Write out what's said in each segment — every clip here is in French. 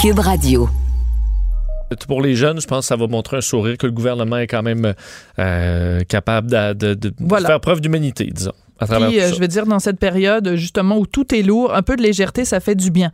Cube Radio. Pour les jeunes, je pense que ça va montrer un sourire que le gouvernement est quand même euh, capable de, de Voilà. faire preuve d'humanité, disons. À travers Puis, tout euh, ça. je veux dire, dans cette période, justement, où tout est lourd, un peu de légèreté, ça fait du bien.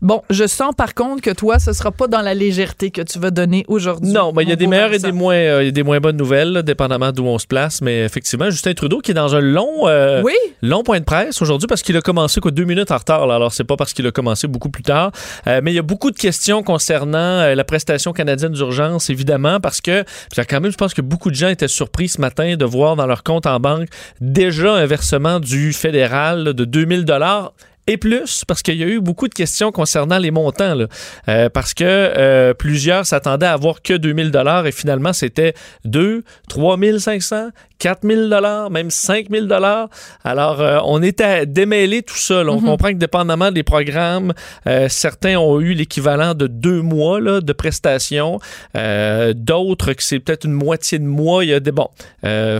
Bon, je sens par contre que toi, ce sera pas dans la légèreté que tu vas donner aujourd'hui. Non, mais il y a des meilleures et des moins, euh, il y a des moins bonnes nouvelles, là, dépendamment d'où on se place. Mais effectivement, Justin Trudeau qui est dans un long, euh, Oui, long point de presse aujourd'hui parce qu'il a commencé quoi deux minutes en retard. là. Alors c'est pas parce qu'il a commencé beaucoup plus tard, Euh, mais il y a beaucoup de questions concernant euh, la prestation canadienne d'urgence, évidemment, parce que quand même, je pense que beaucoup de gens étaient surpris ce matin de voir dans leur compte en banque déjà un versement du fédéral de 2000 dollars. Et plus, parce qu'il y a eu beaucoup de questions concernant les montants. Euh, parce que euh, plusieurs s'attendaient à avoir que 2000 dollars et finalement c'était 2, 3500, 4000 dollars, même 5000 dollars. Alors euh, on est à démêler tout ça. là. On comprend que dépendamment des programmes, euh, certains ont eu l'équivalent de deux mois là, de prestations, Euh, d'autres que c'est peut-être une moitié de mois. Il y a des bon,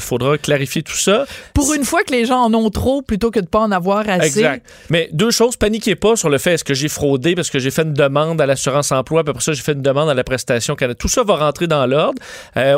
faudra clarifier tout ça. pour une fois que les gens en ont trop plutôt que de pas en avoir assez. Exact. Mais deux choses, paniquez pas sur le fait est-ce que j'ai fraudé parce que j'ai fait une demande à l'assurance emploi, puis après ça, j'ai fait une demande à la prestation Canada. Tout ça va rentrer dans l'ordre.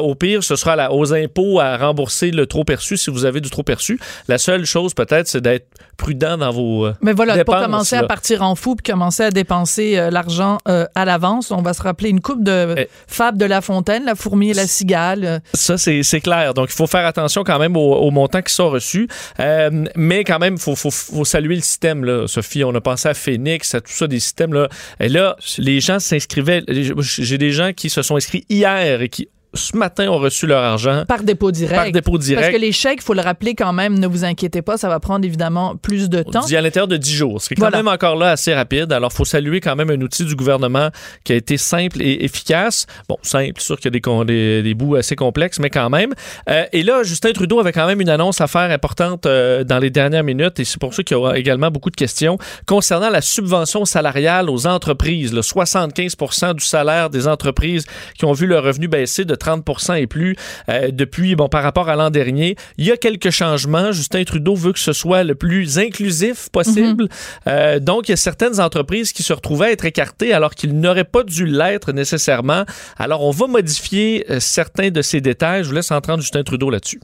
Au pire, ce sera la- aux impôts à rembourser le trop perçu si vous avez du trop perçu. La seule chose, peut-être, c'est d'être prudent dans vos. euh, Mais voilà, de pas dépenses, commencer à partir en fou puis commencer à dépenser euh, l'argent euh, à l'avance. On va se rappeler une coupe de Eh. Fable de La Fontaine, La fourmi et la cigale. Ça, c'est c'est clair. Donc, il faut faire attention quand même aux, aux montants qui sont reçus. Euh, mais quand même, il faut, faut, faut saluer le système, là, Sophie. On a pensé à Phoenix, à tout ça, des systèmes. Là. Et là, les gens s'inscrivaient. J'ai des gens qui se sont inscrits hier et qui, ce matin, ont reçu leur argent par dépôt direct. par dépôt Parce direct. que les chèques, il faut le rappeler quand même, ne vous inquiétez pas, ça va prendre évidemment plus de On temps. dit à l'intérieur de 10 jours, ce qui est quand Voilà. même encore là assez rapide. Alors, faut saluer quand même un outil du gouvernement qui a été simple et efficace. Bon, simple, sûr qu'il y a des, des, des bouts assez complexes, mais quand même. Euh, et là, Justin Trudeau avait quand même une annonce à faire importante euh, dans les dernières minutes, et c'est pour ça qu'il y aura également beaucoup de questions concernant la subvention salariale aux entreprises. Le 75 du salaire des entreprises qui ont vu leur revenu baisser de 30 et plus euh, depuis, bon, par rapport à l'an dernier. Il y a quelques changements. Justin Trudeau veut que ce soit le plus inclusif possible. Euh, donc, il y a certaines entreprises qui se retrouvaient à être écartées alors qu'ils n'auraient pas dû l'être nécessairement. Alors, on va modifier euh, certains de ces détails. Je vous laisse entendre Justin Trudeau là-dessus.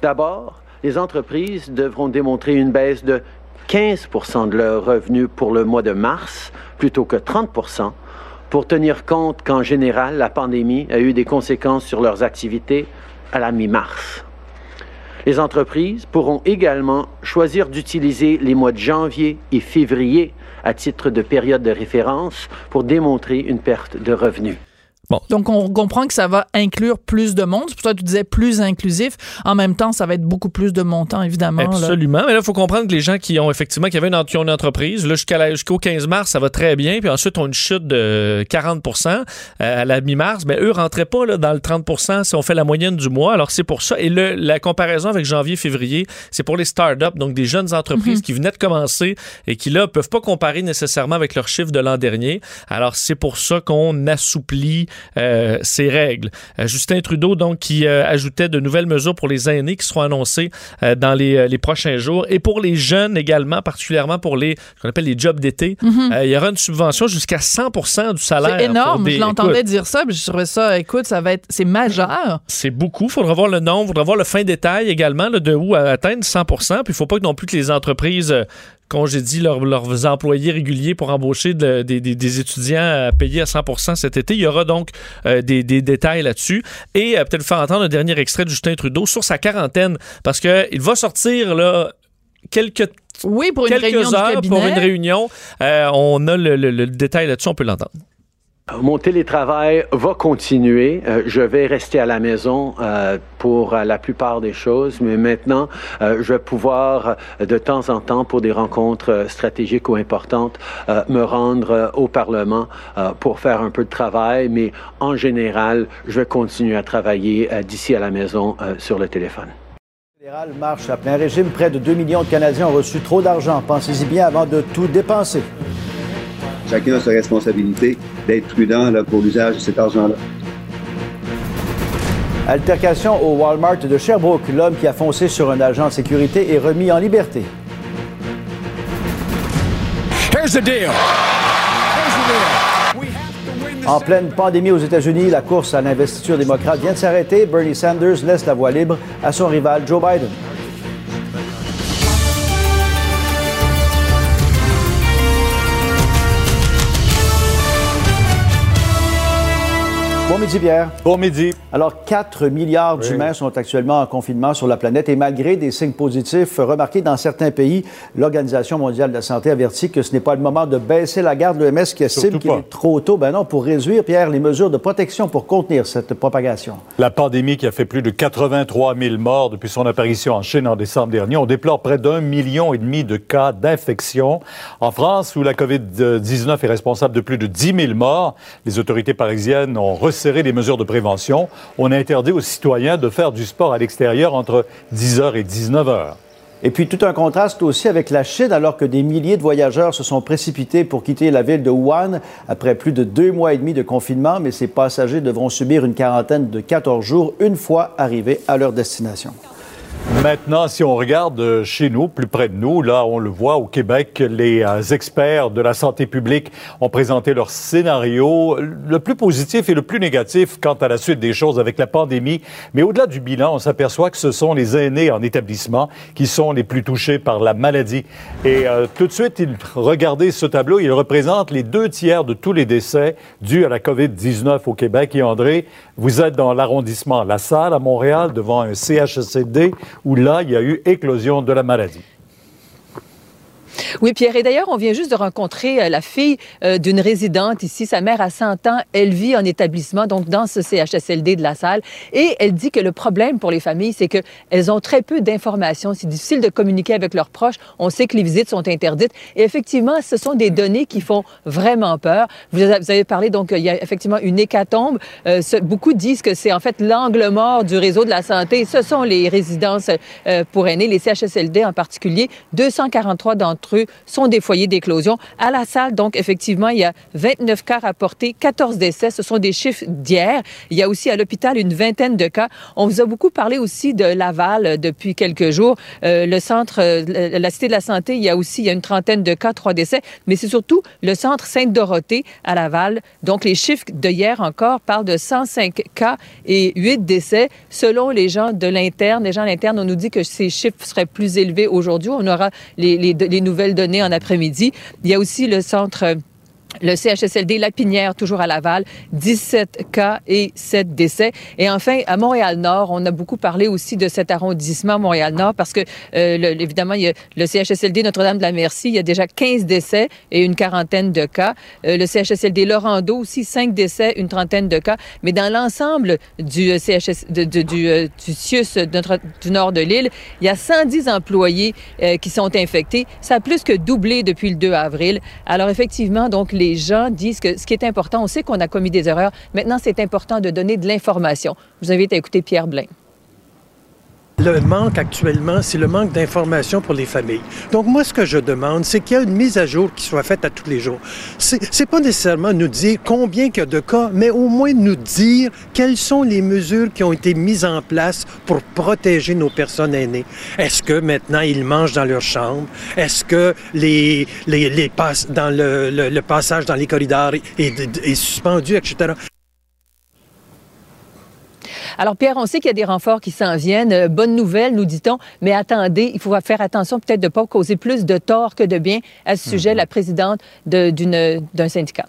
D'abord, les entreprises devront démontrer une baisse de 15% de leurs revenus pour le mois de mars plutôt que 30 pour tenir compte qu'en général, la pandémie a eu des conséquences sur leurs activités à la mi-mars. Les entreprises pourront également choisir d'utiliser les mois de janvier et février à titre de période de référence pour démontrer une perte de revenus. Donc, on comprend que ça va inclure plus de monde. C'est pour ça que tu disais plus inclusif. En même temps, ça va être beaucoup plus de montants, évidemment. là. Absolument. Mais là, il faut comprendre que les gens qui ont effectivement, qui avaient une, qui ont une entreprise, là, jusqu'à la- jusqu'au 15 mars, ça va très bien. Puis ensuite, on a une chute de 40% euh, à la mi-mars. Mais eux rentraient pas là, dans le 30% si on fait la moyenne du mois. Alors, c'est pour ça. Et le, la comparaison avec janvier-février, c'est pour les startups, donc des jeunes entreprises qui venaient de commencer et qui, là, peuvent pas comparer nécessairement avec leurs chiffres de l'an dernier. Alors, c'est pour ça qu'on assouplit euh, ces règles. Euh, Justin Trudeau, donc, qui euh, ajoutait de nouvelles mesures pour les aînés qui seront annoncées dans les, les prochains jours. Et pour les jeunes également, particulièrement pour les, ce qu'on appelle les jobs d'été, euh, il y aura une subvention jusqu'à 100% du salaire. Mhm. C'est énorme. des- je l'entendais dire ça, puis je trouvais ça, écoute, ça va être, c'est majeur. c'est beaucoup. faudra voir le nombre, faudra voir le fin détail également là, de où à atteindre 100% Puis il faut pas non plus que les entreprises congédient leurs, leurs employés réguliers pour embaucher de- des, étudiants à payer à 100% cet été. Il y aura donc euh, des, des détails là-dessus. Et euh, peut-être faire entendre un dernier extrait de Justin Trudeau sur sa quarantaine, parce qu'il va sortir là quelques Oui, pour une réunion quelques du heures cabinet. pour une réunion. Euh, on a le, le- le détail là-dessus, on peut l'entendre. Mon télétravail va continuer. Euh, je vais rester à la maison euh, pour euh, la plupart des choses, mais maintenant, je vais pouvoir de temps en temps, pour des rencontres stratégiques ou importantes, me rendre au Parlement pour faire un peu de travail, mais en général, je vais continuer à travailler d'ici à la maison sur le téléphone. Fédéral marche à plein régime. Près de 2 millions de Canadiens ont reçu trop d'argent. Pensez-y bien avant de tout dépenser. Chacun a sa responsabilité d'être prudent là, pour l'usage de cet argent-là. Altercation au Walmart de Sherbrooke. L'homme qui a foncé sur un agent de sécurité est remis en liberté. Here's the deal. Here's the deal. We have En pleine pandémie aux États-Unis, la course à l'investiture démocrate vient de s'arrêter. Bernie Sanders laisse la voie libre à son rival Joe Biden. Bon midi, Pierre. Bon midi. Alors, 4 milliards d'humains sont actuellement en confinement sur la planète et malgré des signes positifs remarqués dans certains pays, l'Organisation mondiale de la santé avertit que ce n'est pas le moment de baisser la garde. L'OMS qui estime qu'il est trop tôt, ben non, pour réduire, Pierre, les mesures de protection pour contenir cette propagation. La pandémie qui a fait plus de 83 000 morts depuis son apparition en Chine en décembre dernier, on déplore près d'un million et demi de cas d'infection. En France, où la COVID-19 est responsable de plus de 10 000 morts, les autorités parisiennes ont les mesures de prévention. On a interdit aux citoyens de faire du sport à l'extérieur entre 10h et 19h. Et puis tout un contraste aussi avec la Chine, alors que des milliers de voyageurs se sont précipités pour quitter la ville de Wuhan après plus de deux mois et demi de confinement, mais ces passagers devront subir une quarantaine de 14 jours une fois arrivés à leur destination. Maintenant, si on regarde euh, chez nous, plus près de nous, là, on le voit au Québec, les euh, experts de la santé publique ont présenté leur scénario, le plus positif et le plus négatif quant à la suite des choses avec la pandémie. Mais au-delà du bilan, on s'aperçoit que ce sont les aînés en établissement qui sont les plus touchés par la maladie. Et euh, tout de suite, regardez ce tableau, il représente les deux tiers de tous les décès dus à la COVID-19 au Québec. Et André, vous êtes dans l'arrondissement La Salle à Montréal, devant un CHSLD où là, il y a eu éclosion de la maladie. Oui, Pierre. Et d'ailleurs, on vient juste de rencontrer euh, la fille euh, d'une résidente ici. Sa mère a 100 ans. Elle vit en établissement, donc dans ce CHSLD de la salle. Et elle dit que le problème pour les familles, c'est qu'elles ont très peu d'informations. C'est difficile de communiquer avec leurs proches. On sait que les visites sont interdites. Et effectivement, ce sont des données qui font vraiment peur. Vous avez parlé, donc, il y a effectivement une hécatombe. Euh, beaucoup disent que c'est en fait l'angle mort du réseau de la santé. Ce sont les résidences pour aînés, les CHSLD en particulier. 243 d'entre sont des foyers d'éclosion. À la salle, donc, effectivement, il y a 29 cas rapportés, 14 décès. Ce sont des chiffres d'hier. Il y a aussi à l'hôpital une vingtaine de cas. On vous a beaucoup parlé aussi de Laval depuis quelques jours. Euh, le centre, euh, la Cité de la Santé, il y a aussi il y a une trentaine de cas, trois décès. Mais c'est surtout le centre Sainte-Dorothée à Laval. Donc, les chiffres de hier encore parlent de 105 cas et 8 décès. Selon les gens de l'interne, les gens de l'interne, on nous dit que ces chiffres seraient plus élevés aujourd'hui. On aura les, les, les nouvelles données en après-midi. Il y a aussi le centre le CHSLD Lapinière, toujours à Laval, 17 cas et 7 décès. Et enfin, à Montréal-Nord, on a beaucoup parlé aussi de cet arrondissement Montréal-Nord parce que, euh, évidemment, il y a le CHSLD Notre-Dame-de-la-Merci, il y a déjà 15 décès et une quarantaine de cas. Euh, le CHSLD Laurando aussi, 5 décès, une trentaine de cas. Mais dans l'ensemble du CHS, de, du, du CIUS du nord de l'île, il y a 110 employés euh, qui sont infectés. Ça a plus que doublé depuis le 2 avril. Alors, effectivement, donc, les gens disent que ce qui est important, on sait qu'on a commis des erreurs. Maintenant, c'est important de donner de l'information. Je vous invite à écouter Pierre Blain. Le manque actuellement, c'est le manque d'information pour les familles. Donc moi, ce que je demande, c'est qu'il y ait une mise à jour qui soit faite à tous les jours. C'est pas nécessairement nous dire combien il y a de cas, mais au moins nous dire quelles sont les mesures qui ont été mises en place pour protéger nos personnes aînées. Est-ce que maintenant ils mangent dans leur chambre? Est-ce que les, les, les dans le, le, passage dans les corridors est suspendu, etc. Alors, Pierre, on sait qu'il y a des renforts qui s'en viennent. Euh, bonne nouvelle, nous dit-on. Mais attendez, il faut faire attention peut-être de ne pas causer plus de tort que de bien à ce sujet, mhm. la présidente d'un syndicat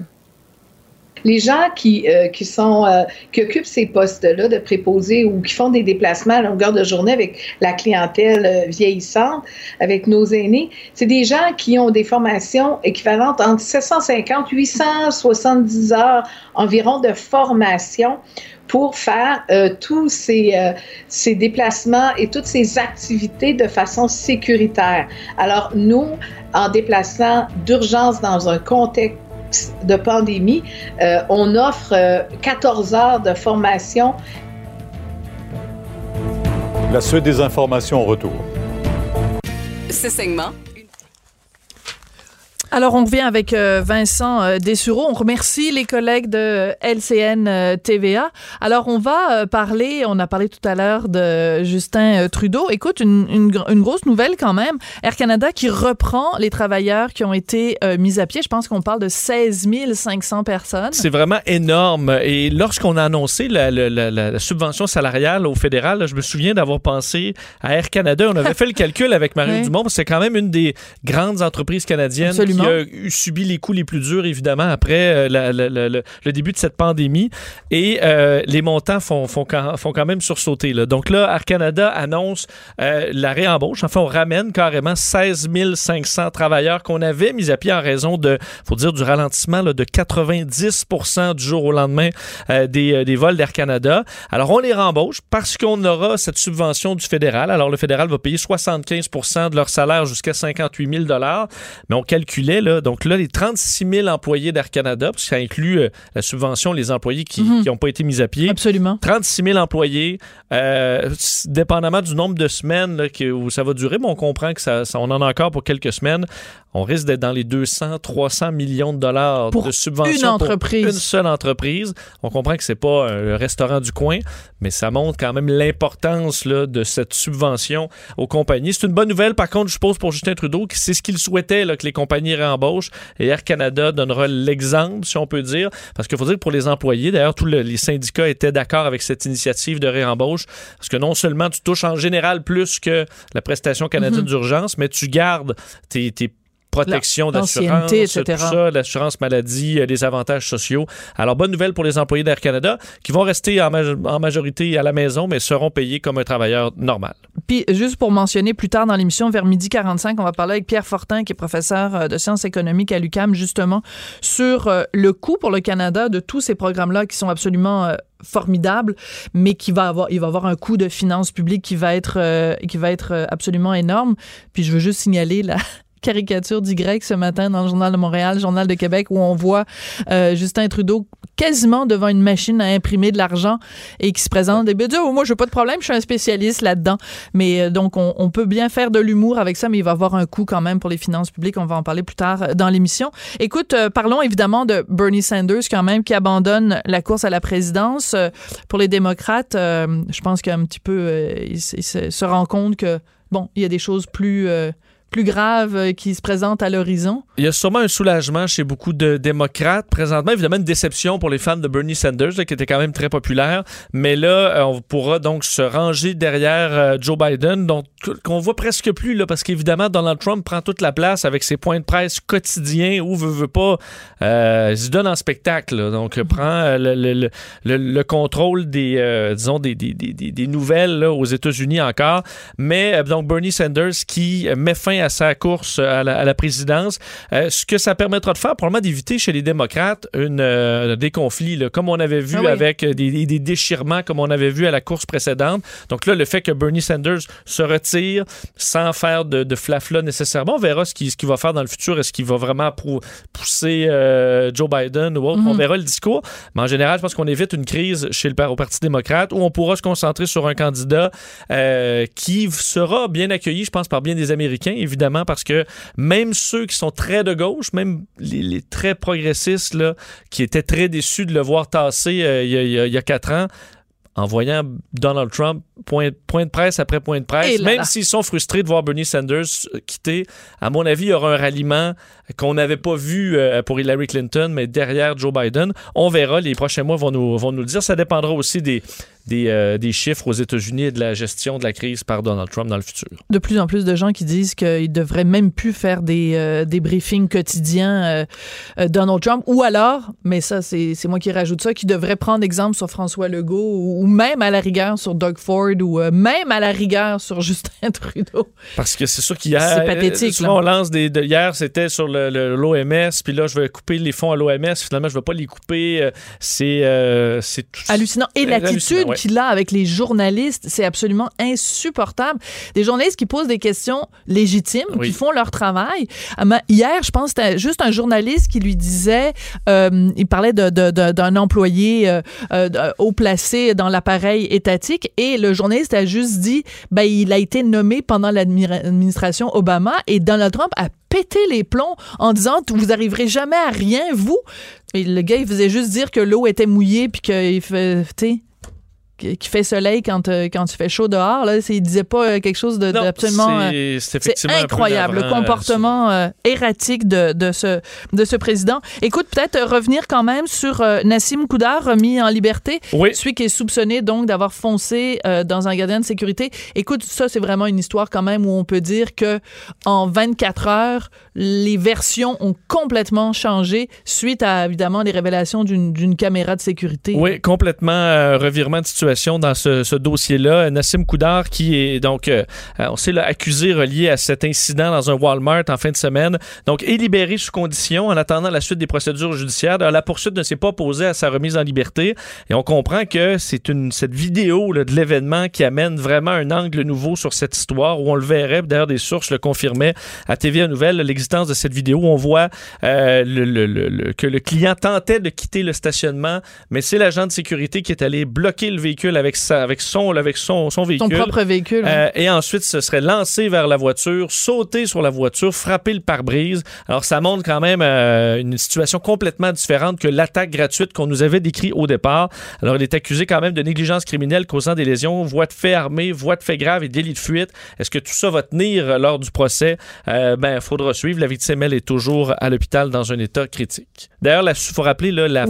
les gens qui, euh, qui sont euh, qui occupent ces postes-là de préposés ou qui font des déplacements à longueur de journée avec la clientèle vieillissante, avec nos aînés, c'est des gens qui ont des formations équivalentes entre 750 870 heures environ de formation pour faire euh, tous ces, euh, ces déplacements et toutes ces activités de façon sécuritaire. Alors, nous, en déplaçant d'urgence dans un contexte de pandémie, euh, on offre 14 heures de formation. La suite des informations au retour. Ce segment Alors, on revient avec euh, Vincent euh, Dessureau. On remercie les collègues de LCN euh, TVA. Alors, on va parler, on a parlé tout à l'heure de Justin Trudeau. Écoute, une, une, grosse nouvelle quand même. Air Canada qui reprend les travailleurs qui ont été mis à pied. Je pense qu'on parle de 16 500 personnes. C'est vraiment énorme. Et lorsqu'on a annoncé la, la, la, subvention salariale au fédéral, je me souviens d'avoir pensé à Air Canada. On avait fait le calcul avec Marie Dumont. C'est quand même une des grandes entreprises canadiennes qui a subi les coups les plus durs, évidemment, après euh, le, début de cette pandémie. Et euh, les montants font, font, quand, font quand même sursauter. Là. Donc là, Air Canada annonce euh, la réembauche. Enfin, on ramène carrément 16 500 travailleurs qu'on avait mis à pied en raison de, faut dire, du ralentissement de 90% du jour au lendemain des, des vols d'Air Canada. Alors, on les rembauche parce qu'on aura cette subvention du fédéral. Alors, le fédéral va payer 75% de leur salaire jusqu'à 58 000 mais on là, donc là, les 36 000 employés d'Air Canada, parce que ça inclut euh, la subvention, les employés qui n'ont mhm. pas été mis à pied. Absolument. 36 000 employés, euh, dépendamment du nombre de semaines que, où ça va durer, mais on comprend que ça, on en a encore pour quelques semaines on risque d'être dans les 200, 300 millions de dollars de subventions une entreprise. pour une seule entreprise. On comprend que c'est pas un restaurant du coin, mais ça montre quand même l'importance de cette subvention aux compagnies. C'est une bonne nouvelle, par contre, je suppose, pour Justin Trudeau, que c'est ce qu'il souhaitait, là, que les compagnies réembauchent. Et Air Canada donnera l'exemple, si on peut dire, parce qu'il faut dire que pour les employés, d'ailleurs, tous les syndicats étaient d'accord avec cette initiative de réembauche, parce que non seulement tu touches en général plus que la prestation canadienne mm-hmm. d'urgence, mais tu gardes tes, tes protection d'assurance, l'assurance maladie, euh, les avantages sociaux. Alors, bonne nouvelle pour les employés d'Air Canada qui vont rester en, majorité à la maison, mais seront payés comme un travailleur normal. Puis, juste pour mentionner plus tard dans l'émission, vers midi 45, on va parler avec Pierre Fortin, qui est professeur euh, de sciences économiques à l'UCAM, justement, sur euh, le coût pour le Canada de tous ces programmes-là qui sont absolument formidables, mais qui va avoir, il va avoir un coût de finances publiques qui va être, qui va être absolument énorme. Puis je veux juste signaler la, caricature d'Y ce matin dans le Journal de Montréal, Journal de Québec, où on voit euh, Justin Trudeau quasiment devant une machine à imprimer de l'argent et qui se présente et dit oh, moi je n'ai pas de problème, je suis un spécialiste là-dedans. Mais euh, donc on, peut bien faire de l'humour avec ça, mais il va avoir un coût quand même pour les finances publiques. On va en parler plus tard euh, dans l'émission. Écoute, parlons évidemment de Bernie Sanders quand même qui abandonne la course à la présidence pour les démocrates. je pense qu'un petit peu il, se, rend compte que bon, il y a des choses plus plus graves euh, qui se présentent à l'horizon? Il y a sûrement un soulagement chez beaucoup de démocrates. Présentement, évidemment, une déception pour les fans de Bernie Sanders, qui était quand même très populaire. Mais là, euh, on pourra donc se ranger derrière euh, Joe Biden, donc qu'on voit presque plus, là, parce qu'évidemment, Donald Trump prend toute la place avec ses points de presse quotidiens ou veut, veut pas, il se donne en spectacle. donc, mm-hmm. prend le, le, contrôle des, disons, des, des, des, des nouvelles aux États-Unis encore. Mais donc, Bernie Sanders qui met fin à sa course à la, présidence. Euh, ce que ça permettra de faire, probablement d'éviter chez les démocrates une, euh, des conflits, comme on avait vu ah avec des, des, déchirements, comme on avait vu à la course précédente. Donc là, le fait que Bernie Sanders se retire sans faire de, de flafla nécessairement, on verra ce qu'il ce va faire dans le futur. Est-ce qu'il va vraiment pousser euh, Joe Biden ou autre? On mhm. verra le discours. Mais en général, je pense qu'on évite une crise chez le au Parti démocrate où on pourra se concentrer sur un candidat qui sera bien accueilli, je pense, par bien des Américains évidemment, parce que même ceux qui sont très de gauche, même les, très progressistes, là, qui étaient très déçus de le voir tasser euh, il, y a, quatre ans, en voyant Donald Trump point, point de presse après point de presse, même s'ils sont frustrés de voir Bernie Sanders quitter, à mon avis, il y aura un ralliement qu'on n'avait pas vu euh, pour Hillary Clinton, mais derrière Joe Biden. On verra, les prochains mois vont nous, vont nous le dire. Ça dépendra aussi des, des, euh, des, chiffres aux États-Unis et de la gestion de la crise par Donald Trump dans le futur. De plus en plus de gens qui disent qu'il devrait même plus faire des, euh, des briefings quotidiens euh, Donald Trump, ou alors, mais ça c'est moi qui rajoute ça, qui devrait prendre exemple sur François Legault ou, même à la rigueur sur Doug Ford ou même à la rigueur sur Justin Trudeau. Parce que c'est sûr qu'hier, c'est pathétique. Souvent, on lance des, hier c'était sur l'OMS, puis là je vais couper les fonds à l'OMS, finalement je ne vais pas les couper. c'est c'est hallucinant. Et l'attitude qu'il a avec les journalistes, c'est absolument insupportable. Des journalistes qui posent des questions légitimes, qui font leur travail. Ah, hier, je pense c'était juste un journaliste qui lui disait, euh, il parlait d'un employé euh, euh, haut placé dans l'appareil étatique et le journaliste a juste dit, ben, il a été nommé pendant l'administration Obama et Donald Trump a péter les plombs en disant vous arriverez jamais à rien, vous? Et le gars, il faisait juste dire que l'eau était mouillée puis qu'il fait, qui fait soleil quand, euh, quand tu fais chaud dehors. Là, il disait pas euh, quelque chose d'absolument. Euh, c'est incroyable le comportement erratique de, de, ce, de ce président. Écoute, peut-être revenir quand même sur Nassim Koudar, remis en liberté. Oui. Celui qui est soupçonné donc d'avoir foncé dans un gardien de sécurité. Écoute, ça, c'est vraiment une histoire quand même où on peut dire que en 24 heures, les versions ont complètement changé suite à, évidemment, les révélations d'une caméra de sécurité. Oui, complètement revirement de situation dans ce, dossier-là. Nassim Koudar, qui est donc, euh, on sait, là, accusé relié à cet incident dans un Walmart en fin de semaine, donc est libéré sous condition en attendant la suite des procédures judiciaires. La poursuite ne s'est pas posée à sa remise en liberté. Et on comprend que c'est une cette vidéo de l'événement qui amène vraiment un angle nouveau sur cette histoire où on le verrait. D'ailleurs, des sources le confirmaient à TVA Nouvelle, l'existence de cette vidéo où on voit euh, que le client tentait de quitter le stationnement, mais c'est l'agent de sécurité qui est allé bloquer le véhicule avec, sa, avec, son, avec son, son véhicule. Son propre véhicule. Euh, et ensuite, ce serait lancé vers la voiture, sauter sur la voiture, frapper le pare-brise. Alors, ça montre quand même euh, une situation complètement différente que l'attaque gratuite qu'on nous avait décrit au départ. Alors, il est accusé quand même de négligence criminelle causant des lésions, voie de fait armée, voie de fait grave et délit de fuite. Est-ce que tout ça va tenir lors du procès? Euh, ben, il faudra suivre. La victime, elle, est toujours à l'hôpital dans un état critique. D'ailleurs, il faut rappeler là, la,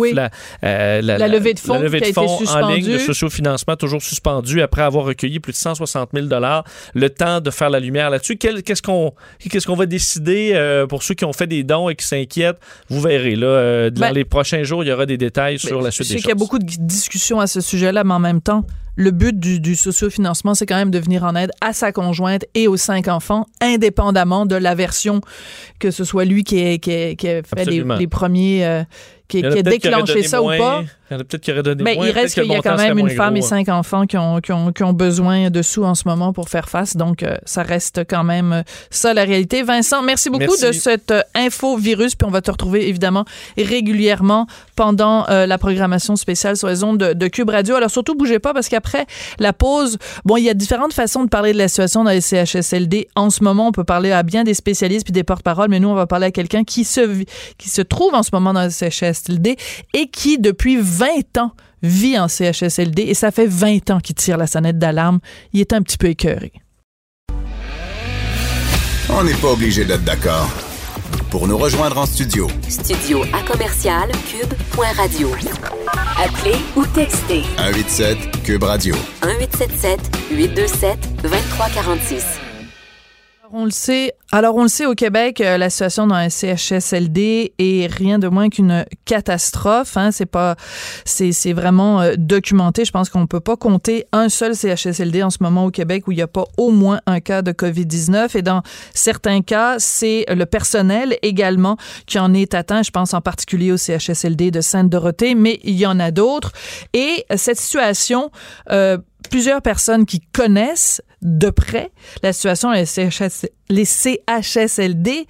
la, la, levée de fonds, la levée de fonds en ligne de financement toujours suspendu après avoir recueilli plus de 160 000 Le temps de faire la lumière là-dessus. Qu'est-ce qu'on qu'est-ce qu'on va décider euh, pour ceux qui ont fait des dons et qui s'inquiètent? Vous verrez. Là, euh, dans ben, les prochains jours, il y aura des détails sur la suite des choses. Je sais qu'il y a beaucoup de discussions à ce sujet-là, mais en même temps, le but du, du sociofinancement, c'est quand même de venir en aide à sa conjointe et aux cinq enfants, indépendamment de la version que ce soit lui qui ait, qui fait les, premiers... Euh, qui, a déclenché ça ou pas. Il y en a peut-être qui aurait donné Mais moins. il reste qu'il y a quand même une femme et cinq enfants qui ont, qui, ont, qui ont, besoin de sous en ce moment pour faire face. Donc, euh, ça reste quand même euh, ça la réalité. Vincent, merci beaucoup de cette euh, info virus. Puis on va te retrouver évidemment régulièrement pendant la programmation spéciale sur les ondes de, de, Cube Radio. Alors surtout, bougez pas parce qu'après la pause, bon, il y a différentes façons de parler de la situation dans les CHSLD. En ce moment, on peut parler à bien des spécialistes puis des porte-paroles, mais nous, on va parler à quelqu'un qui se, qui se trouve en ce moment dans les CHSLD et qui, depuis 20 ans vit en CHSLD et ça fait 20 ans qu'il tire la sonnette d'alarme. Il est un petit peu écœuré. On n'est pas obligé d'être d'accord. Pour nous rejoindre en studio. Studio à commercial cube.radio. Appelez ou textez. 187 cube radio. 1877 827 2346. On le sait. Alors, on le sait au Québec, euh, la situation dans un CHSLD est rien de moins qu'une catastrophe. Hein. C'est pas, c'est, c'est vraiment euh, documenté. Je pense qu'on peut pas compter un seul CHSLD en ce moment au Québec où il n'y a pas au moins un cas de COVID-19. Et dans certains cas, c'est le personnel également qui en est atteint. Je pense en particulier au CHSLD de Sainte-Dorothée, mais il y en a d'autres. Et cette situation euh, plusieurs personnes qui connaissent de près la situation les, CHSLD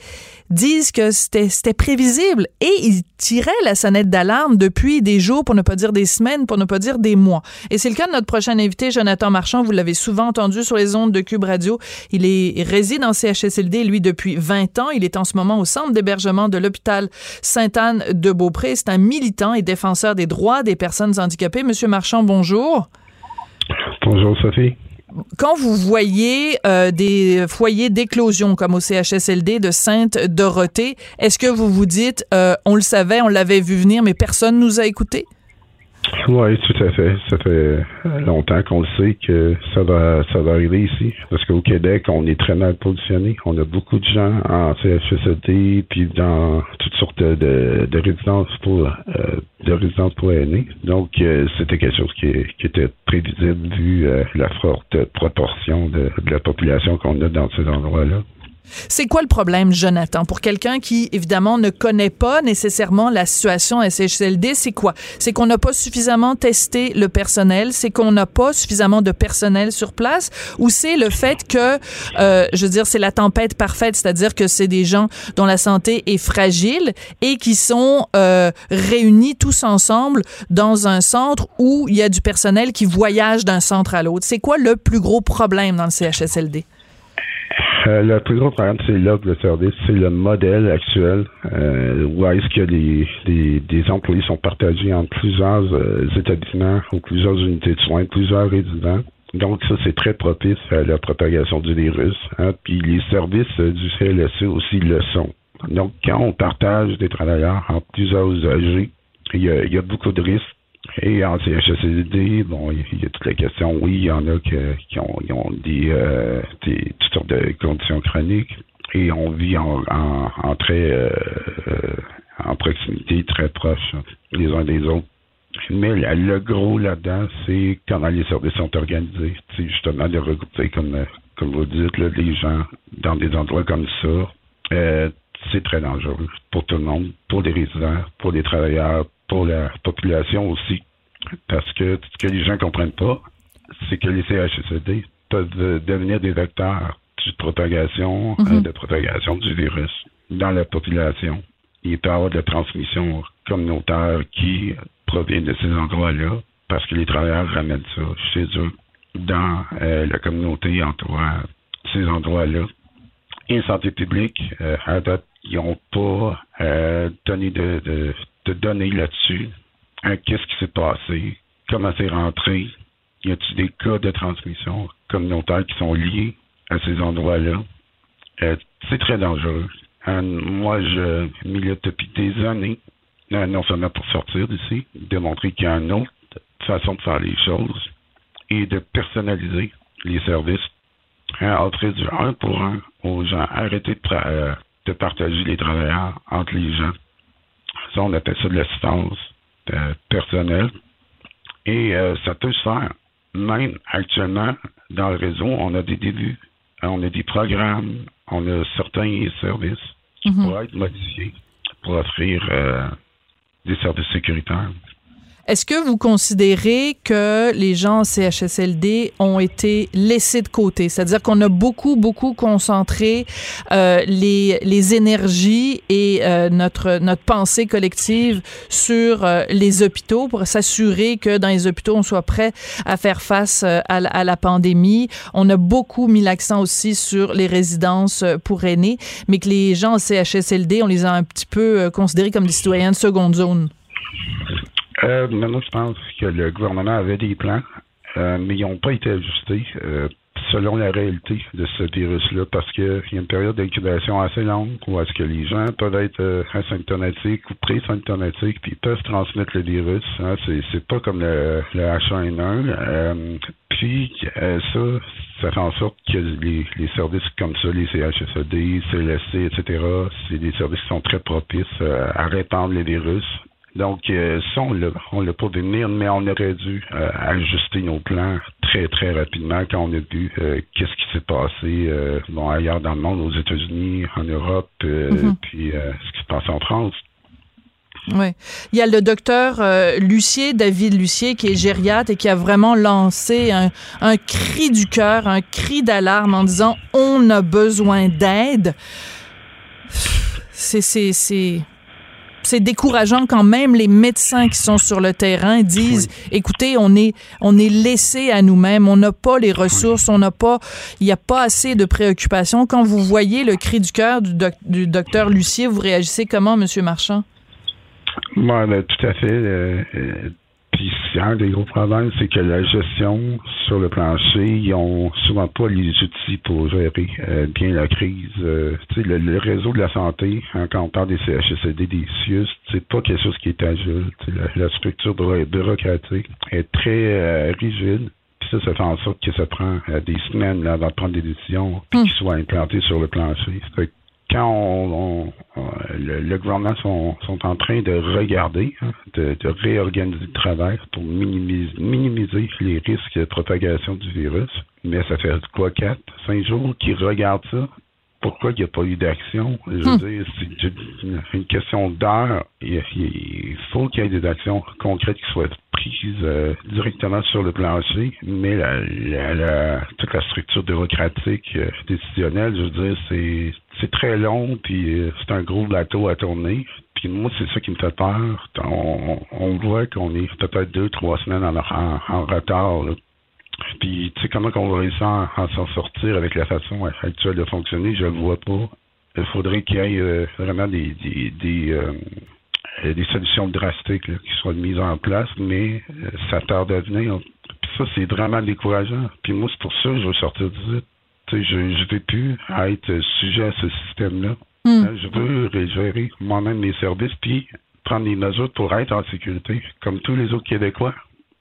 disent que c'était prévisible et ils tiraient la sonnette d'alarme depuis des jours, pour ne pas dire des semaines, pour ne pas dire des mois. Et c'est le cas de notre prochain invité, Jonathan Marchand. Vous l'avez souvent entendu sur les ondes de Cube Radio. Il, est, il réside en CHSLD, lui, depuis 20 ans. Il est en ce moment au centre d'hébergement de l'hôpital Sainte-Anne de Beaupré. C'est un militant et défenseur des droits des personnes handicapées. Monsieur Marchand, bonjour. Bonjour Sophie. Quand vous voyez euh, des foyers d'éclosion comme au CHSLD de Sainte-Dorothée, est-ce que vous vous dites, euh, on le savait, on l'avait vu venir, mais personne nous a écoutés? Oui, tout à fait. Ça fait longtemps qu'on le sait que ça va, ça va arriver ici. Parce qu'au Québec, on est très mal positionné. On a beaucoup de gens en CHSLD, puis dans toutes sortes de, de résidences pour euh, de résidences pour aînés. Donc, euh, c'était quelque chose qui, qui, était prévisible vu euh, la forte proportion de, de la population qu'on a dans ces endroits-là. C'est quoi le problème, Jonathan? Pour quelqu'un qui, évidemment, ne connaît pas nécessairement la situation SHLD, c'est quoi? C'est qu'on n'a pas suffisamment testé le personnel, c'est qu'on n'a pas suffisamment de personnel sur place, ou c'est le fait que, euh, je veux dire, c'est la tempête parfaite, c'est-à-dire que c'est des gens dont la santé est fragile et qui sont euh, réunis tous ensemble dans un centre où il y a du personnel qui voyage d'un centre à l'autre. C'est quoi le plus gros problème dans le CHSLD? Euh, le plus gros problème, c'est l'offre de service, c'est le modèle actuel euh, où est-ce que les, employés sont partagés entre plusieurs euh, établissements ou plusieurs unités de soins, plusieurs résidents. Donc ça, c'est très propice à la propagation du virus. Hein. Puis les services du CLSC aussi le sont. Donc quand on partage des travailleurs entre plusieurs usagers, il y a beaucoup de risques et en CHSLD, bon, il y a toute la question, oui, il y en a qui ont, des, euh, des, toutes sortes de conditions chroniques et on vit en, en, très euh, en proximité, très proche les uns des autres. Mais le gros là-dedans, c'est comment les services sont organisés. C'est justement de regrouper, comme, vous dites, les gens dans des endroits comme ça. Euh, c'est très dangereux pour tout le monde, pour les résidents, pour les travailleurs, pour la population aussi. Parce que ce que les gens ne comprennent pas, c'est que les CHSLD peuvent devenir des vecteurs de propagation, euh, mhm. de propagation du virus dans la population. Il peut y avoir de la transmission communautaire qui provient de ces endroits-là parce que les travailleurs ramènent ça chez eux dans euh, la communauté entourant ces endroits-là. Et santé publique, euh, à date, ils n'ont pas donné de, de données là-dessus? Hein, qu'est-ce qui s'est passé? Comment c'est rentré? Y a-t-il des cas de transmission communautaire qui sont liés à ces endroits-là? Euh, c'est très dangereux. Hein, moi, je milite depuis des années, euh, non seulement pour sortir d'ici, démontrer qu'il y a une autre façon de faire les choses et de personnaliser les services. Hein, entrer du un pour un aux gens. Arrêter de, euh, de partager les travailleurs entre les gens. Ça, on appelle ça de l'assistance euh, personnelle. Et euh, ça peut se faire. Même actuellement, dans le réseau, on a des débuts, on a des programmes, on a certains services qui mhm. pourraient être modifiés pour offrir euh, des services sécuritaires. Est-ce que vous considérez que les gens en CHSLD ont été laissés de côté? C'est-à-dire qu'on a beaucoup, beaucoup concentré euh, les, les énergies et euh, notre, notre pensée collective sur euh, les hôpitaux pour s'assurer que dans les hôpitaux, on soit prêt à faire face à, à, la pandémie. On a beaucoup mis l'accent aussi sur les résidences pour aînés, mais que les gens en CHSLD, on les a un petit peu considérés comme des citoyens de seconde zone. Euh, maintenant, je pense que le gouvernement avait des plans, euh, mais ils n'ont pas été ajustés euh, selon la réalité de ce virus-là, parce qu'il y a une période d'incubation assez longue où est-ce que les gens peuvent être euh, asymptomatiques ou pré-symptomatiques, puis peuvent transmettre le virus. Hein, c'est, pas comme le, le H1N1. puis ça, ça fait en sorte que les, les services comme ça, les CHSED, CLSC, etc., c'est des services qui sont très propices à répandre les virus. Donc, euh, ça, on ne l'a pas venir, mais on aurait dû euh, ajuster nos plans très, très rapidement quand on a vu euh, qu'est-ce qui s'est passé bon, ailleurs dans le monde, aux États-Unis, en Europe, mm-hmm. puis ce qui se passe en France. Oui. Il y a le docteur Lucier, David Lucier, qui est gériatre et qui a vraiment lancé un, un cri du cœur, un cri d'alarme en disant on a besoin d'aide. C'est c'est décourageant quand même. Les médecins qui sont sur le terrain disent écoutez on est on est laissé à nous-mêmes. On n'a pas les ressources. On n'a pas il n'y a pas assez de préoccupations. Quand vous voyez le cri du cœur du, du docteur Lucier vous réagissez comment monsieur Marchand? Moi, ben, tout à fait euh, un des gros problèmes, c'est que la gestion sur le plancher, ils ont souvent pas les outils pour gérer euh, bien la crise. Euh, le, le, réseau de la santé, hein, quand on parle des CHSLD, des CIUS, c'est pas quelque chose qui est agile. La, la, structure bureaucratique est très euh, rigide. Puis ça, ça fait en sorte que ça prend des semaines là, avant de prendre des décisions puis hum. qu'ils soient implantés sur le plancher quand on, le, gouvernement sont, sont, en train de regarder, hein, de, de, réorganiser le travail pour minimiser, minimiser, les risques de propagation du virus. Mais ça fait quoi, quatre, cinq jours qu'ils regardent ça? Pourquoi il n'y a pas eu d'action? Je veux hmm. dire, c'est une question d'heure. Il, faut qu'il y ait des actions concrètes qui soient euh, directement sur le plancher, mais la, toute la structure bureaucratique euh, décisionnelle, je veux dire, c'est très long, puis euh, c'est un gros bateau à tourner. Puis moi, c'est ça qui me fait peur. On, voit qu'on est peut-être deux, trois semaines en, en, retard Puis, tu sais, comment on va réussir à, s'en sortir avec la façon actuelle de fonctionner, je le vois pas. Il faudrait qu'il y ait vraiment des, des solutions drastiques là, qui soient mises en place, mais euh, ça tarde à venir. Puis ça, c'est vraiment décourageant. Puis moi, c'est pour ça que je veux sortir du Tu sais, je ne veux plus être sujet à ce système-là. Hein, Je veux gérer moi-même mes services, puis prendre des mesures pour être en sécurité, comme tous les autres Québécois.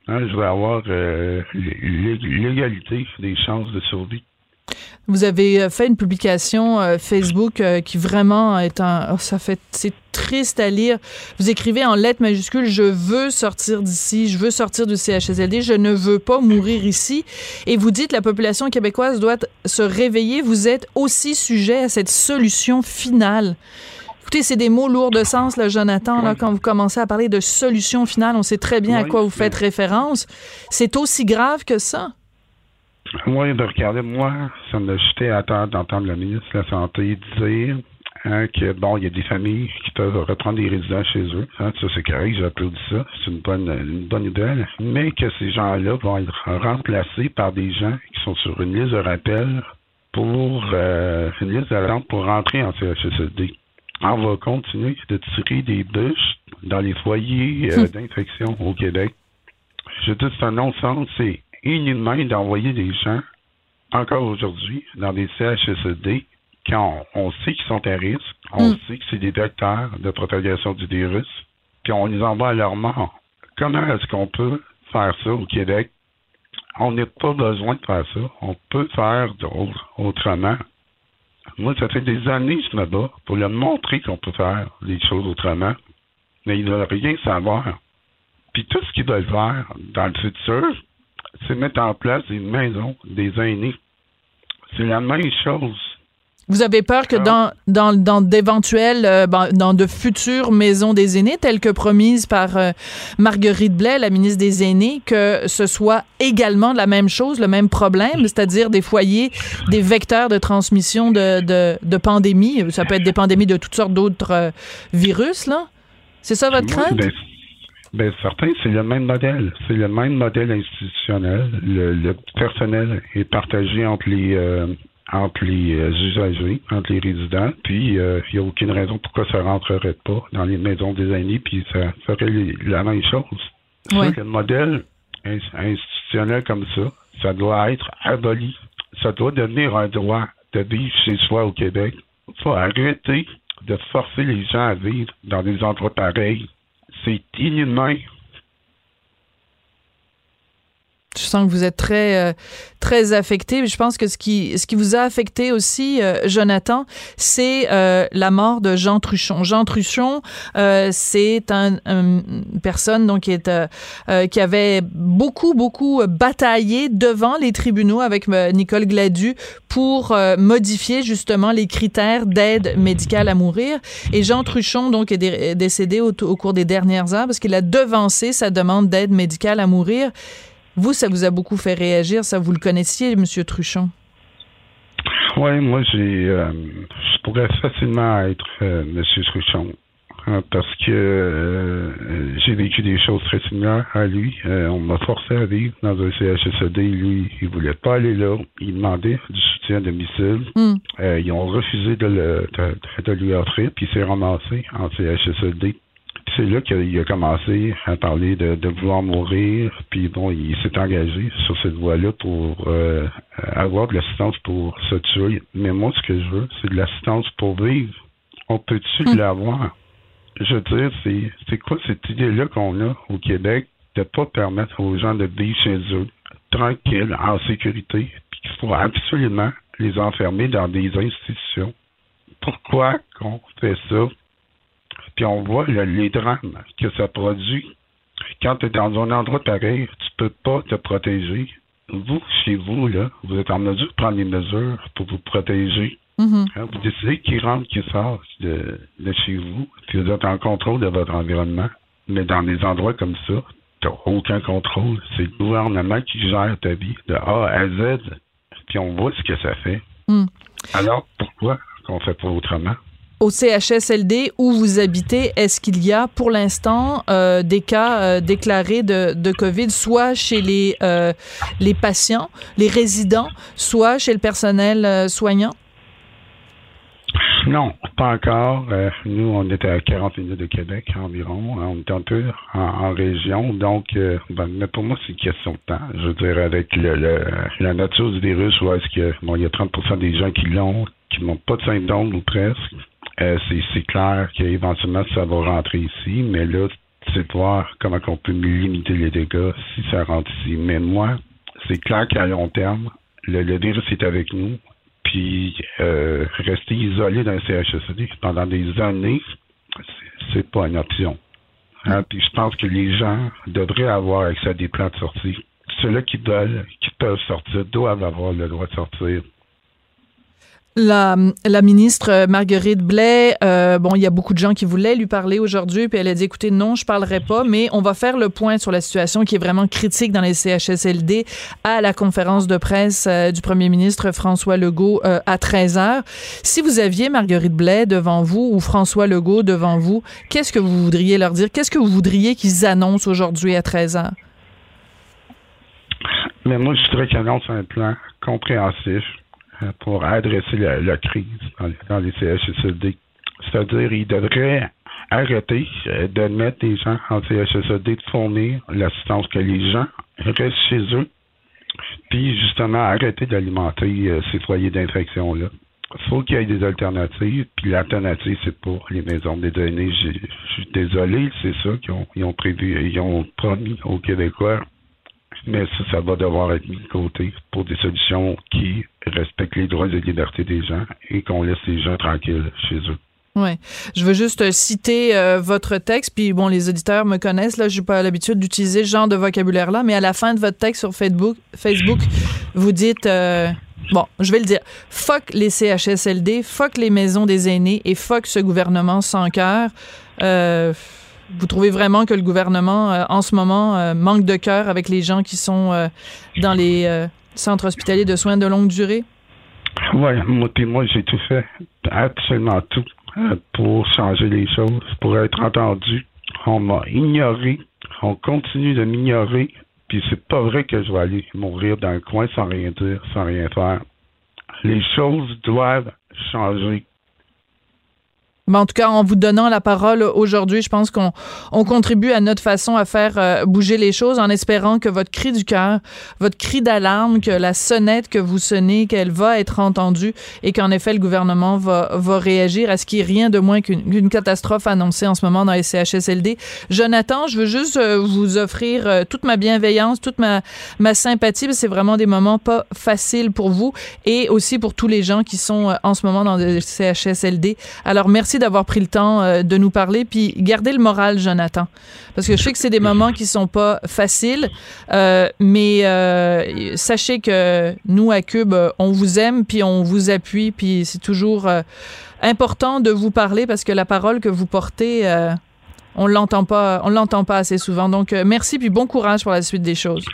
Hein, je veux avoir euh, l'égalité des chances de survie. Vous avez euh, fait une publication euh, Facebook euh, qui vraiment est un. Oh, ça fait. C'est triste à lire. Vous écrivez en lettres majuscules Je veux sortir d'ici, je veux sortir du CHSLD, je ne veux pas mourir ici. Et vous dites la population québécoise doit se réveiller. Vous êtes aussi sujet à cette solution finale. Écoutez, c'est des mots lourds de sens, là, Jonathan, là, quand vous commencez à parler de solution finale, on sait très bien à quoi vous faites référence. C'est aussi grave que ça. Moi, de regarder, moi, ça me jetait à terre d'entendre le ministre de la Santé dire hein, que, bon, il y a des familles qui peuvent reprendre des résidents chez eux. Hein, ça, c'est correct, j'applaudis ça. C'est une bonne, une bonne idée. Mais que ces gens-là vont être remplacés par des gens qui sont sur une liste de rappel pour euh, une liste d'attente pour rentrer en CHSLD. On va continuer de tirer des bûches dans les foyers euh, d'infection au Québec. Je dis c'est un non-sens, c'est inhumain d'envoyer des gens, encore aujourd'hui, dans des CHSLD quand on, sait qu'ils sont à risque, on sait que c'est des docteurs de propagation du virus, puis on les envoie à leur mort. Comment est-ce qu'on peut faire ça au Québec? On n'a pas besoin de faire ça. On peut faire autrement. Moi, ça fait des années que je me bats pour leur montrer qu'on peut faire les choses autrement, mais ils ne veulent rien savoir. Puis tout ce qu'ils veulent faire dans le futur, c'est mettre en place une maison des aînés. C'est la même chose. Vous avez peur que dans, dans, dans d'éventuelles, euh, dans de futures maisons des aînés, telles que promises par euh, Marguerite Blais, la ministre des Aînés, que ce soit également la même chose, le même problème, c'est-à-dire des foyers, des vecteurs de transmission de, de, de pandémies. Ça peut être des pandémies de toutes sortes d'autres euh, virus, là. C'est ça votre crainte? Ben, certain, c'est le même modèle. C'est le même modèle institutionnel. Le, personnel est partagé entre les euh, entre les euh, usagers, entre les résidents, puis il euh, n'y a aucune raison pourquoi ça rentrerait pas dans les maisons des aînés, puis ça ferait la même chose. Ouais. Le modèle institutionnel comme ça, ça doit être aboli. Ça doit devenir un droit de vivre chez soi au Québec. Il faut arrêter de forcer les gens à vivre dans des endroits pareils c'est inhumain. Je sens que vous êtes très, euh, très affecté. Je pense que ce qui, ce qui vous a affecté aussi, euh, Jonathan, c'est euh, la mort de Jean Truchon. Jean Truchon, c'est un, une personne donc qui avait beaucoup beaucoup bataillé devant les tribunaux avec Nicole Gladu pour modifier justement les critères d'aide médicale à mourir. Et Jean Truchon donc est décédé au, au cours des dernières heures parce qu'il a devancé sa demande d'aide médicale à mourir. Vous, ça vous a beaucoup fait réagir. Ça, vous le connaissiez, M. Truchon? Oui, moi, j'ai, euh, je pourrais facilement être euh, M. Truchon hein, parce que euh, j'ai vécu des choses très similaires à lui. on m'a forcé à vivre dans un CHSLD. Lui, il voulait pas aller là. Il demandait du soutien à domicile. Hmm. ils ont refusé de, le, de, lui offrir, puis il s'est ramassé en CHSLD c'est là qu'il a commencé à parler de, vouloir mourir. Puis bon, il s'est engagé sur cette voie-là pour euh, avoir de l'assistance pour se tuer. Mais moi, ce que je veux, c'est de l'assistance pour vivre. On peut-tu hmm. l'avoir? Je veux dire, c'est, c'est quoi cette idée-là qu'on a au Québec de pas permettre aux gens de vivre chez eux, tranquilles, en sécurité, puis qu'il faut absolument les enfermer dans des institutions? Pourquoi qu'on fait ça? Puis on voit les drames que ça produit. Quand tu es dans un endroit pareil, tu peux pas te protéger. Vous, chez vous, là, vous êtes en mesure de prendre des mesures pour vous protéger. Mm-hmm. Hein, vous décidez qui rentre, qui sort de, chez vous, puis vous êtes en contrôle de votre environnement. Mais dans des endroits comme ça, tu n'as aucun contrôle. C'est le gouvernement qui gère ta vie de A à Z. Puis on voit ce que ça fait. Mm. Alors, pourquoi qu'on fait pas autrement? Au CHSLD où vous habitez, est-ce qu'il y a pour l'instant euh, des cas euh, déclarés de, COVID, soit chez les, euh, les patients, les résidents, soit chez le personnel soignant? Non, pas encore. Nous, on était à 40 minutes de Québec environ. On est un peu en, en région. Donc, ben, pour moi, c'est une question de temps. Je veux dire, avec le, la nature du virus, où est-ce que bon, il y a 30% des gens qui l'ont, qui n'ont pas de symptômes ou presque. Euh, c'est clair qu'éventuellement, ça va rentrer ici. Mais là, c'est de voir comment on peut limiter les dégâts si ça rentre ici. Mais moi, c'est clair qu'à long terme, le, le virus est avec nous puis euh, rester isolé dans un CHSLD pendant des années, c'est pas une option. Hein? Puis je pense que les gens devraient avoir accès à des plans de sortie. Ceux-là qui veulent, qui peuvent sortir, doivent avoir le droit de sortir. La, ministre Marguerite Blais, euh, bon, il y a beaucoup de gens qui voulaient lui parler aujourd'hui, puis elle a dit, écoutez, non, je parlerai pas, mais on va faire le point sur la situation qui est vraiment critique dans les CHSLD à la conférence de presse euh, du premier ministre François Legault euh, à 13 heures. Si vous aviez Marguerite Blais devant vous ou François Legault devant vous, qu'est-ce que vous voudriez leur dire? Qu'est-ce que vous voudriez qu'ils annoncent aujourd'hui à 13 heures? Mais moi, je voudrais qu'ils annoncent un plan compréhensif pour adresser la, crise dans, les CHSLD. C'est-à-dire, ils devraient arrêter de mettre des gens en CHSLD, de fournir l'assistance que les gens restent chez eux, puis justement arrêter d'alimenter euh, ces foyers d'infection-là. Il faut qu'il y ait des alternatives, puis l'alternative, c'est pour les maisons des données. Je suis désolé, c'est ça qu'ils ont, ont prévu, ils ont promis aux Québécois mais ça, ça va devoir être mis de côté pour des solutions qui respectent les droits et libertés des gens et qu'on laisse les gens tranquilles chez eux. Oui. Je veux juste citer euh, votre texte, puis bon, les auditeurs me connaissent, là, je n'ai pas l'habitude d'utiliser ce genre de vocabulaire-là, mais à la fin de votre texte sur Facebook, Facebook vous dites, euh, bon, je vais le dire, fuck les CHSLD, fuck les maisons des aînés et fuck ce gouvernement sans cœur. Euh, vous trouvez vraiment que le gouvernement, euh, en ce moment, euh, manque de cœur avec les gens qui sont euh, dans les centres hospitaliers de soins de longue durée? Oui, moi, puis moi, j'ai tout fait, absolument tout, pour changer les choses, pour être entendu. On m'a ignoré, on continue de m'ignorer, puis c'est pas vrai que je vais aller mourir dans le coin sans rien dire, sans rien faire. Les choses doivent changer. Ben, en tout cas, en vous donnant la parole aujourd'hui, je pense qu'on on contribue à notre façon à faire euh, bouger les choses en espérant que votre cri du cœur, votre cri d'alarme, que la sonnette que vous sonnez, qu'elle va être entendue et qu'en effet le gouvernement va, va réagir à ce qui est rien de moins qu'une catastrophe annoncée en ce moment dans les CHSLD. Jonathan, je veux juste euh, vous offrir euh, toute ma bienveillance, toute ma, ma sympathie. C'est vraiment des moments pas faciles pour vous et aussi pour tous les gens qui sont en ce moment dans les CHSLD. Alors, merci d'avoir pris le temps euh, de nous parler. Puis gardez le moral, Jonathan. Parce que je sais que c'est des moments qui sont pas faciles, euh, mais euh, sachez que nous, à Cube, on vous aime, puis on vous appuie, puis c'est toujours important de vous parler parce que la parole que vous portez on l'entend pas, on l'entend pas assez souvent. Donc, merci puis bon courage pour la suite des choses.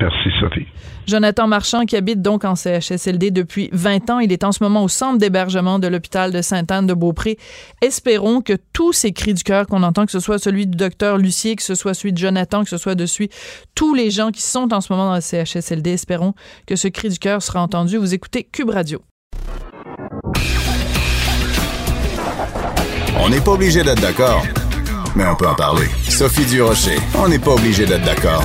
Merci, Sophie. Jonathan Marchand, qui habite donc en CHSLD depuis 20 ans, il est en ce moment au centre d'hébergement de l'hôpital de Sainte-Anne-de-Beaupré. Espérons que tous ces cris du cœur qu'on entend, que ce soit celui du docteur Lucier, que ce soit celui de Jonathan, que ce soit de celui tous les gens qui sont en ce moment dans le CHSLD, espérons que ce cri du cœur sera entendu. Vous écoutez Cube Radio. On n'est pas obligé d'être d'accord, mais on peut en parler. Sophie Durocher, on n'est pas obligé d'être d'accord.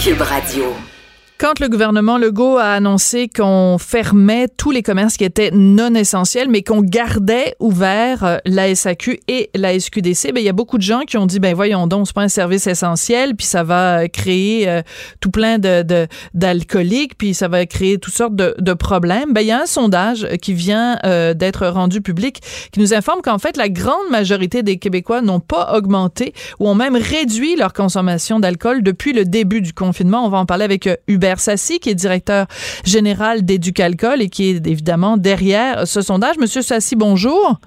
Cube Radio. Quand le gouvernement Legault a annoncé qu'on fermait tous les commerces qui étaient non essentiels, mais qu'on gardait ouvert euh, la SAQ et la SQDC, ben il y a beaucoup de gens qui ont dit ben voyons donc c'est pas un service essentiel, puis ça va créer euh, tout plein de d'alcooliques, puis ça va créer toutes sortes de, problèmes. Ben il y a un sondage qui vient euh, d'être rendu public qui nous informe qu'en fait la grande majorité des Québécois n'ont pas augmenté ou ont même réduit leur consommation d'alcool depuis le début du confinement. On va en parler avec Hubert Sassi, qui est directeur général d'Éducalcool et qui est évidemment derrière ce sondage. Monsieur Sassi, bonjour.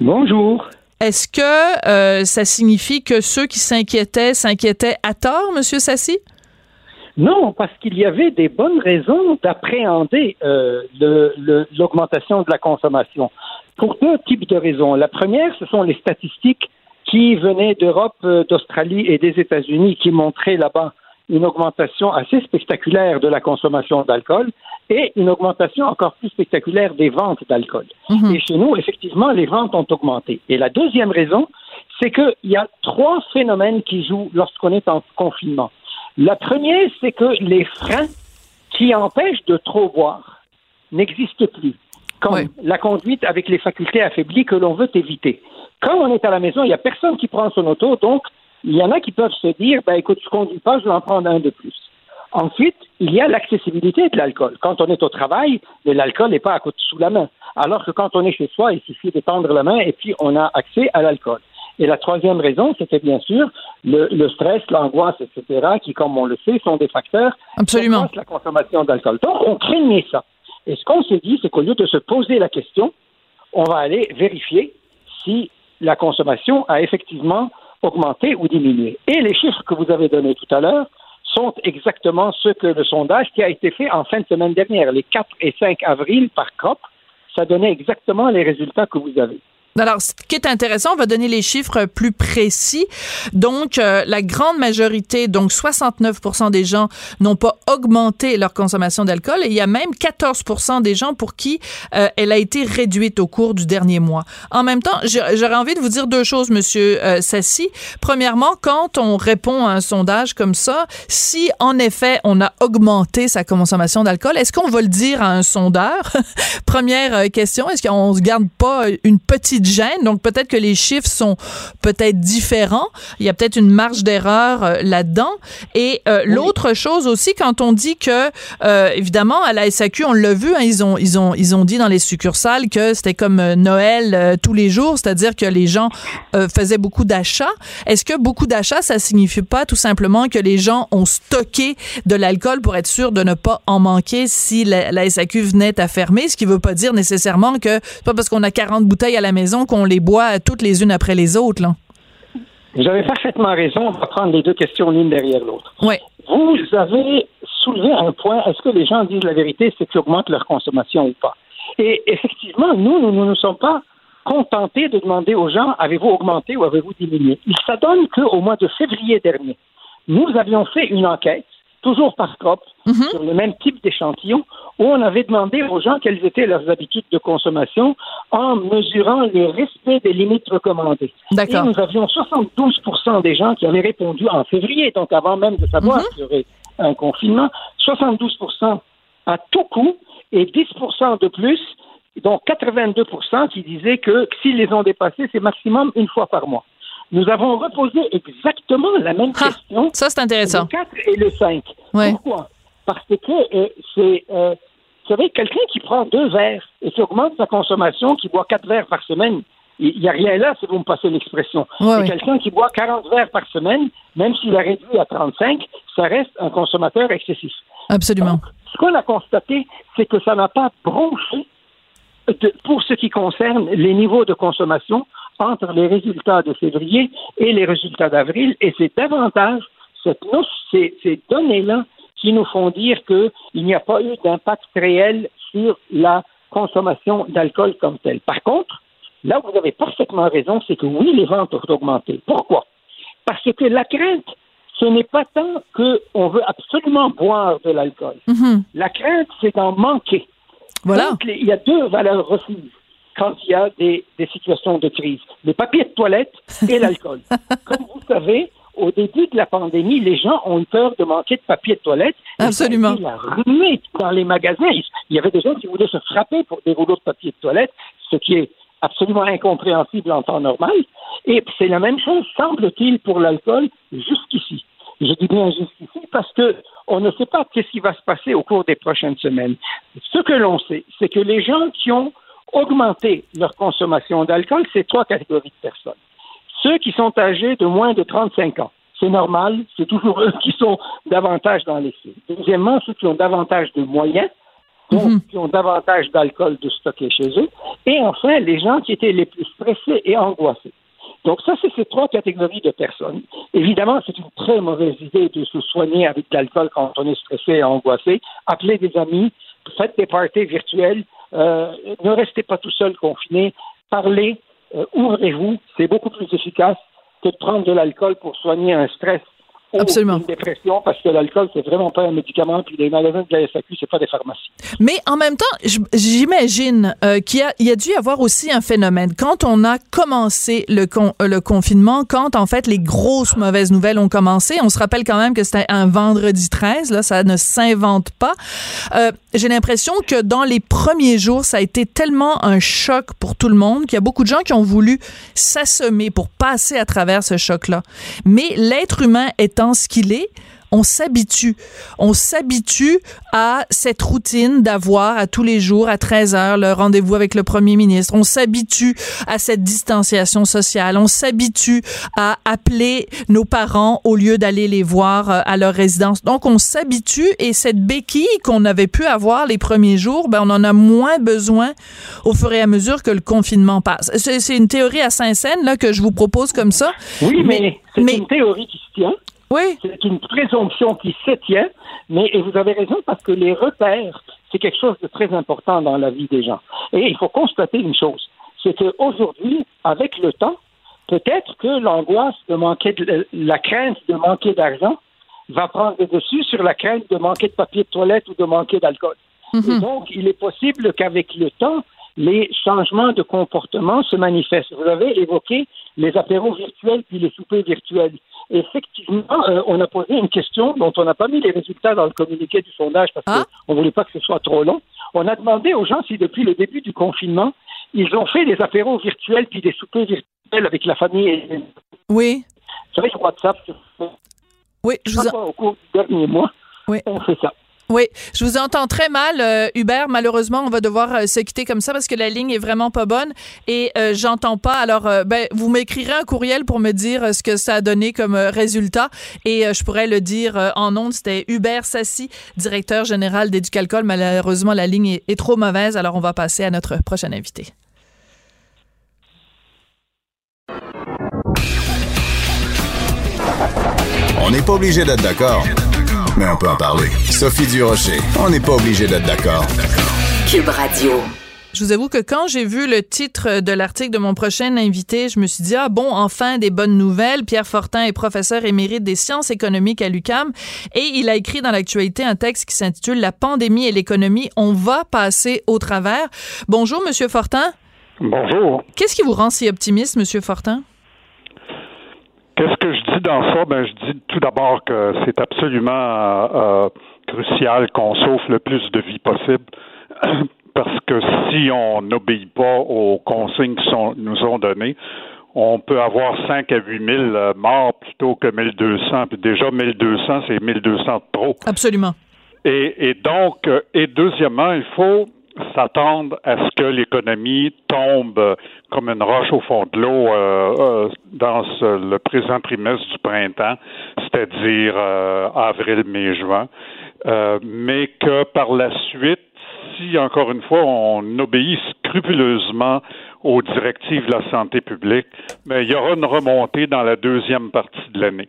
Bonjour. Est-ce que euh, ça signifie que ceux qui s'inquiétaient s'inquiétaient à tort, Monsieur Sassi? Non, parce qu'il y avait des bonnes raisons d'appréhender euh, l'augmentation de la consommation. pour deux types de raisons. La première, ce sont les statistiques qui venaient d'Europe, euh, d'Australie et des États-Unis qui montraient là-bas une augmentation assez spectaculaire de la consommation d'alcool et une augmentation encore plus spectaculaire des ventes d'alcool. Mhm. Et chez nous, effectivement, les ventes ont augmenté. Et la deuxième raison, c'est qu'il y a trois phénomènes qui jouent lorsqu'on est en confinement. La première, c'est que les freins qui empêchent de trop boire n'existent plus. Comme la conduite avec les facultés affaiblies que l'on veut éviter. Quand on est à la maison, il n'y a personne qui prend son auto, donc il y en a qui peuvent se dire, ben écoute, je conduis pas, je vais en prendre un de plus. Ensuite, il y a l'accessibilité de l'alcool. Quand on est au travail, l'alcool n'est pas à côté sous la main. Alors que quand on est chez soi, il suffit de tendre la main et puis on a accès à l'alcool. Et la troisième raison, c'était bien sûr le, le stress, l'angoisse, etc., qui, comme on le sait, sont des facteurs Absolument. qui la consommation d'alcool. Donc, on craignait ça. Et ce qu'on s'est dit, c'est qu'au lieu de se poser la question, on va aller vérifier si la consommation a effectivement augmenté ou diminué. Et les chiffres que vous avez donnés tout à l'heure sont exactement ceux que le sondage qui a été fait en fin de semaine dernière, les 4 et 5 avril par COP, ça donnait exactement les résultats que vous avez. Alors, ce qui est intéressant, on va donner les chiffres plus précis. Donc, euh, la grande majorité, donc 69% des gens n'ont pas augmenté leur consommation d'alcool et il y a même 14% des gens pour qui euh, elle a été réduite au cours du dernier mois. En même temps, j'aurais envie de vous dire deux choses, Monsieur euh, Sassi. Premièrement, quand on répond à un sondage comme ça, si en effet on a augmenté sa consommation d'alcool, est-ce qu'on va le dire à un sondeur? Première euh, question, est-ce qu'on se garde pas une petite Donc peut-être que les chiffres sont peut-être différents. Il y a peut-être une marge d'erreur euh, là-dedans. Et euh, l'autre chose aussi, quand on dit que, euh, évidemment, à la SAQ, on l'a vu, hein, ils ont ils ont ils ont dit dans les succursales que c'était comme euh, Noël euh, tous les jours, c'est-à-dire que les gens euh, faisaient beaucoup d'achats. Est-ce que beaucoup d'achats, ça signifie pas tout simplement que les gens ont stocké de l'alcool pour être sûr de ne pas en manquer si la, la SAQ venait à fermer, ce qui veut pas dire nécessairement que pas parce qu'on a 40 bouteilles à la maison qu'on les boit toutes les unes après les autres, là. Vous avez parfaitement raison. On va prendre les deux questions l'une derrière l'autre. Oui. Vous avez soulevé un point. Est-ce que les gens disent la vérité, c'est qu'ils augmentent leur consommation ou pas? Et effectivement, nous, nous ne nous, sommes pas contentés de demander aux gens avez-vous augmenté ou avez-vous diminué? Il s'adonne qu'au mois de février dernier, nous avions fait une enquête, toujours par COP, sur le même type d'échantillon, où on avait demandé aux gens quelles étaient leurs habitudes de consommation en mesurant le respect des limites recommandées. D'accord. Et nous avions 72 des gens qui avaient répondu en février, donc avant même de savoir qu'il y aurait un confinement, 72% à tout coup et 10% de plus, donc 82% qui disaient que s'ils les ont dépassés, c'est maximum une fois par mois. Nous avons reposé exactement la même question. Ça, c'est intéressant. Le 4 et le 5. Ouais. Pourquoi? Parce que euh, c'est, euh, vous savez, quelqu'un qui prend deux verres et qui augmente sa consommation, qui boit quatre verres par semaine, il n'y a rien là, si vous me passez l'expression. Ouais, Et ouais. quelqu'un qui boit 40 verres par semaine, même s'il a réduit à 35, ça reste un consommateur excessif. Absolument. Ce qu'on a constaté, c'est que ça n'a pas bronché de- pour ce qui concerne les niveaux de consommation entre les résultats de février et les résultats d'avril, et c'est davantage cette ces, ces données-là qui nous font dire qu'il n'y a pas eu d'impact réel sur la consommation d'alcool comme telle. Par contre, là où vous avez parfaitement raison, c'est que oui, les ventes ont augmenté. Pourquoi? Parce que la crainte, ce n'est pas tant qu'on veut absolument boire de l'alcool. Mhm. La crainte, c'est d'en manquer. Voilà. Donc, les- il y a deux valeurs refuges quand il y a des, des situations de crise. Le papier de toilette et l'alcool. Comme vous savez, au début de la pandémie, les gens ont eu peur de manquer de papier de toilette. Et Absolument. La ruée dans les magasins. Il il y avait des gens qui voulaient se frapper pour des rouleaux de papier de toilette, ce qui est absolument incompréhensible en temps normal. Et c'est la même chose, semble-t-il, pour l'alcool jusqu'ici. Je dis bien jusqu'ici parce que on ne sait pas qu'est-ce qui va se passer au cours des prochaines semaines. Ce que l'on sait, c'est que les gens qui ont augmenté leur consommation d'alcool, c'est trois catégories de personnes. Ceux qui sont âgés de moins de 35 ans. C'est normal, c'est toujours eux qui sont davantage dans les faits. Deuxièmement, ceux qui ont davantage de moyens, donc qui ont davantage d'alcool de stocker chez eux. Et enfin, les gens qui étaient les plus stressés et angoissés. Donc ça, c'est ces trois catégories de personnes. Évidemment, c'est une très mauvaise idée de se soigner avec de l'alcool quand on est stressé et angoissé. Appelez des amis, faites des parties virtuelles, euh, ne restez pas tout seul confiné. parlez, ouvrez-vous, c'est beaucoup plus efficace que de prendre de l'alcool pour soigner un stress Absolument. une dépression parce que l'alcool, c'est vraiment pas un médicament, puis les magasins de la SAQ, c'est pas des pharmacies. Mais en même temps, j'imagine euh, qu'il y, a, y a dû y avoir aussi un phénomène. Quand on a commencé le, con, euh, le confinement, quand en fait les grosses mauvaises nouvelles ont commencé, on se rappelle quand même que c'était un vendredi 13, là, ça ne s'invente pas. Euh, J'ai l'impression que dans les premiers jours, ça a été tellement un choc pour tout le monde qu'il y a beaucoup de gens qui ont voulu s'assommer pour passer à travers ce choc-là. Mais l'être humain est ce qu'il est, on s'habitue. On s'habitue à cette routine d'avoir à tous les jours à 13 heures le rendez-vous avec le premier ministre. On s'habitue à cette distanciation sociale. On s'habitue à appeler nos parents au lieu d'aller les voir euh, à leur résidence. Donc, on s'habitue et cette béquille qu'on avait pu avoir les premiers jours, ben, on en a moins besoin au fur et à mesure que le confinement passe. C'est une théorie à Saint-Saëns, là, que je vous propose comme ça. Oui, mais, mais c'est une théorie qui se tient. Oui. C'est une présomption qui se tient, mais et vous avez raison parce que les repères, c'est quelque chose de très important dans la vie des gens. Et il faut constater une chose, c'est qu'aujourd'hui, avec le temps, peut-être que l'angoisse de manquer de, la crainte de manquer d'argent va prendre le dessus sur la crainte de manquer de papier de toilette ou de manquer d'alcool. Mhm. Et donc, il est possible qu'avec le temps, les changements de comportement se manifestent. Vous avez évoqué les apéros virtuels puis les soupers virtuels effectivement, euh, on a posé une question dont on n'a pas mis les résultats dans le communiqué du sondage parce ah. qu'on ne voulait pas que ce soit trop long. On a demandé aux gens si depuis le début du confinement, ils ont fait des apéros virtuels puis des soupers virtuels avec la famille. Oui. Sur WhatsApp. Oui, je vous Au cours du dernier mois, oui. on fait ça. Oui, je vous entends très mal, euh, Hubert. Malheureusement, on va devoir euh, se quitter comme ça parce que la ligne est vraiment pas bonne et euh, j'entends pas. Alors, ben, vous m'écrirez un courriel pour me dire ce que ça a donné comme résultat et je pourrais le dire en ondes. C'était Hubert Sassi, directeur général d'Éducalcool. Malheureusement, la ligne est, est trop mauvaise. Alors, on va passer à notre prochain invité. On n'est pas obligé d'être d'accord mais on peut en parler. Sophie Durocher, on n'est pas obligé d'être d'accord. Cube Radio. Je vous avoue que quand j'ai vu le titre de l'article de mon prochain invité, je me suis dit, ah bon, enfin des bonnes nouvelles. Pierre Fortin est professeur émérite des sciences économiques à l'UCAM et il a écrit dans l'actualité un texte qui s'intitule La pandémie et l'économie, on va passer au travers. Bonjour, Monsieur Fortin. Bonjour. Qu'est-ce qui vous rend si optimiste, Monsieur Fortin? Qu'est-ce que je dis dans ça? Ben, je dis tout d'abord que c'est absolument euh, crucial qu'on sauve le plus de vies possible. Parce que si on n'obéit pas aux consignes qui nous ont données, on peut avoir 5 à 8 000 euh, morts plutôt que 1200. Puis déjà, 1200, c'est 1200 de trop. Absolument. Et, et donc, euh, et deuxièmement, il faut s'attendre à ce que l'économie tombe comme une roche au fond de l'eau euh, euh, dans le présent trimestre du printemps, c'est-à-dire euh, avril, mai, juin, mais que par la suite, si encore une fois on obéit scrupuleusement aux directives de la santé publique, mais il y aura une remontée dans la deuxième partie de l'année.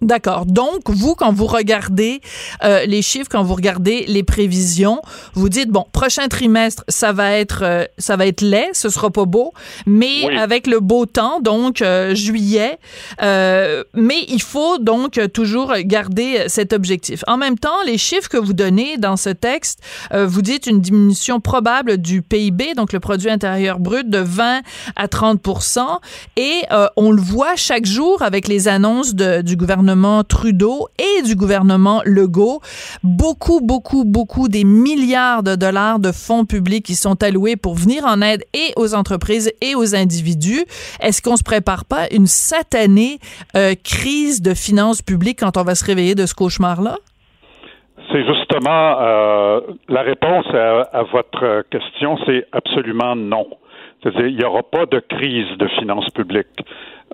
D'accord. Donc, vous, quand vous regardez euh, les chiffres, quand vous regardez les prévisions, vous dites bon, prochain trimestre, ça va être, euh, ça va être laid, ce sera pas beau, mais avec le beau temps, donc euh, juillet, mais il faut donc toujours garder cet objectif. En même temps, les chiffres que vous donnez dans ce texte, vous dites une diminution probable du PIB, donc le produit intérieur brut, de 20 à 30% et on le voit chaque jour avec les annonces de, du gouvernement Trudeau et du gouvernement Legault. Beaucoup, beaucoup, beaucoup des milliards de dollars de fonds publics qui sont alloués pour venir en aide et aux entreprises et aux individus. Est-ce qu'on se prépare pas une satanée euh, crise de finances publiques quand on va se réveiller de ce cauchemar-là? C'est justement euh, la réponse à, votre question, c'est absolument non. C'est-à-dire, il n'y aura pas de crise de finances publiques.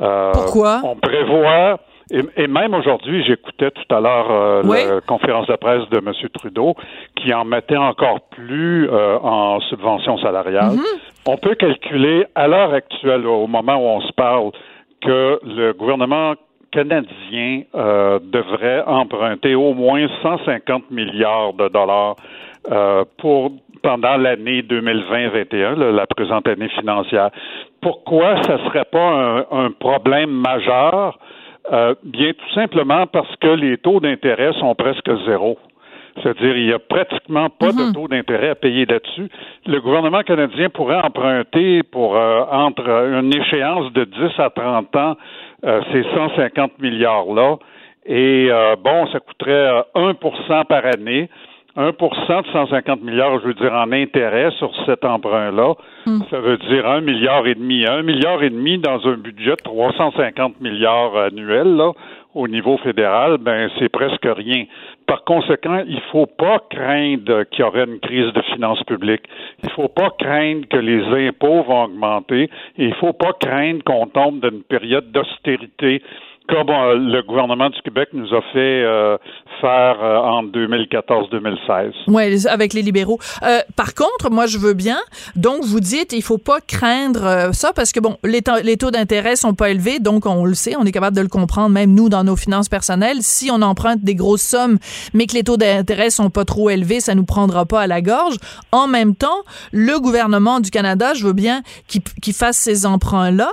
Euh, Pourquoi? On prévoit et, même aujourd'hui, j'écoutais tout à l'heure euh, la conférence de presse de M. Trudeau qui en mettait encore plus euh, en subvention salariale. Mm-hmm. On peut calculer à l'heure actuelle, au moment où on se parle, que le gouvernement canadien euh, devrait emprunter au moins 150 milliards de dollars pour pendant l'année 2020-21, la présente année financière. Pourquoi ça serait pas un, problème majeur? Euh, bien tout simplement parce que les taux d'intérêt sont presque zéro. C'est-à-dire, il n'y a pratiquement pas de mhm. taux d'intérêt à payer là-dessus. Le gouvernement canadien pourrait emprunter pour euh, entre une échéance de 10 à 30 ans euh, ces 150 milliards-là. Et euh, bon, ça coûterait 1% par année. 1% de 150 milliards, je veux dire, en intérêt sur cet emprunt-là, hmm. ça veut dire un milliard et demi. Un milliard et demi dans un budget de 350 milliards annuels, là, au niveau fédéral, ben, c'est presque rien. Par conséquent, il ne faut pas craindre qu'il y aurait une crise de finances publiques. Il ne faut pas craindre que les impôts vont augmenter. il ne faut pas craindre qu'on tombe dans une période d'austérité comme euh, le gouvernement du Québec nous a fait euh, faire euh, en 2014-2016. Oui, avec les libéraux. par contre, moi, je veux bien. Donc, vous dites, il faut pas craindre ça parce que, bon, les taux d'intérêt sont pas élevés, donc on le sait, on est capable de le comprendre, même nous, dans nos finances personnelles. Si on emprunte des grosses sommes, mais que les taux d'intérêt sont pas trop élevés, ça nous prendra pas à la gorge. En même temps, le gouvernement du Canada, je veux bien qu'il fasse ces emprunts-là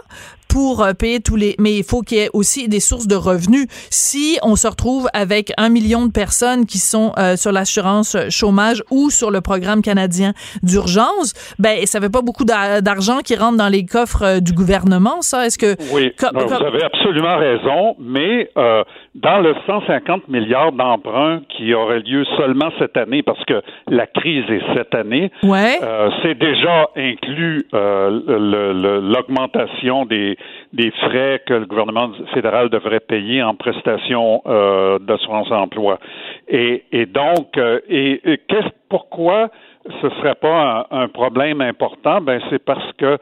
pour euh, payer tous les... Mais il faut qu'il y ait aussi des sources de revenus. Si on se retrouve avec un million de personnes qui sont euh, sur l'assurance chômage ou sur le programme canadien d'urgence, ben ça fait pas beaucoup d'argent qui rentre dans les coffres euh, du gouvernement, ça. Est-ce que... Oui, vous avez absolument raison, mais dans le 150 milliards d'emprunts qui auraient lieu seulement cette année, parce que la crise est cette année, ouais. c'est déjà inclus l'augmentation des, des frais que le gouvernement fédéral devrait payer en prestation euh, d'assurance emploi. Et, et donc, euh, et, qu'est-ce pourquoi ce serait pas un, problème important? Ben c'est parce que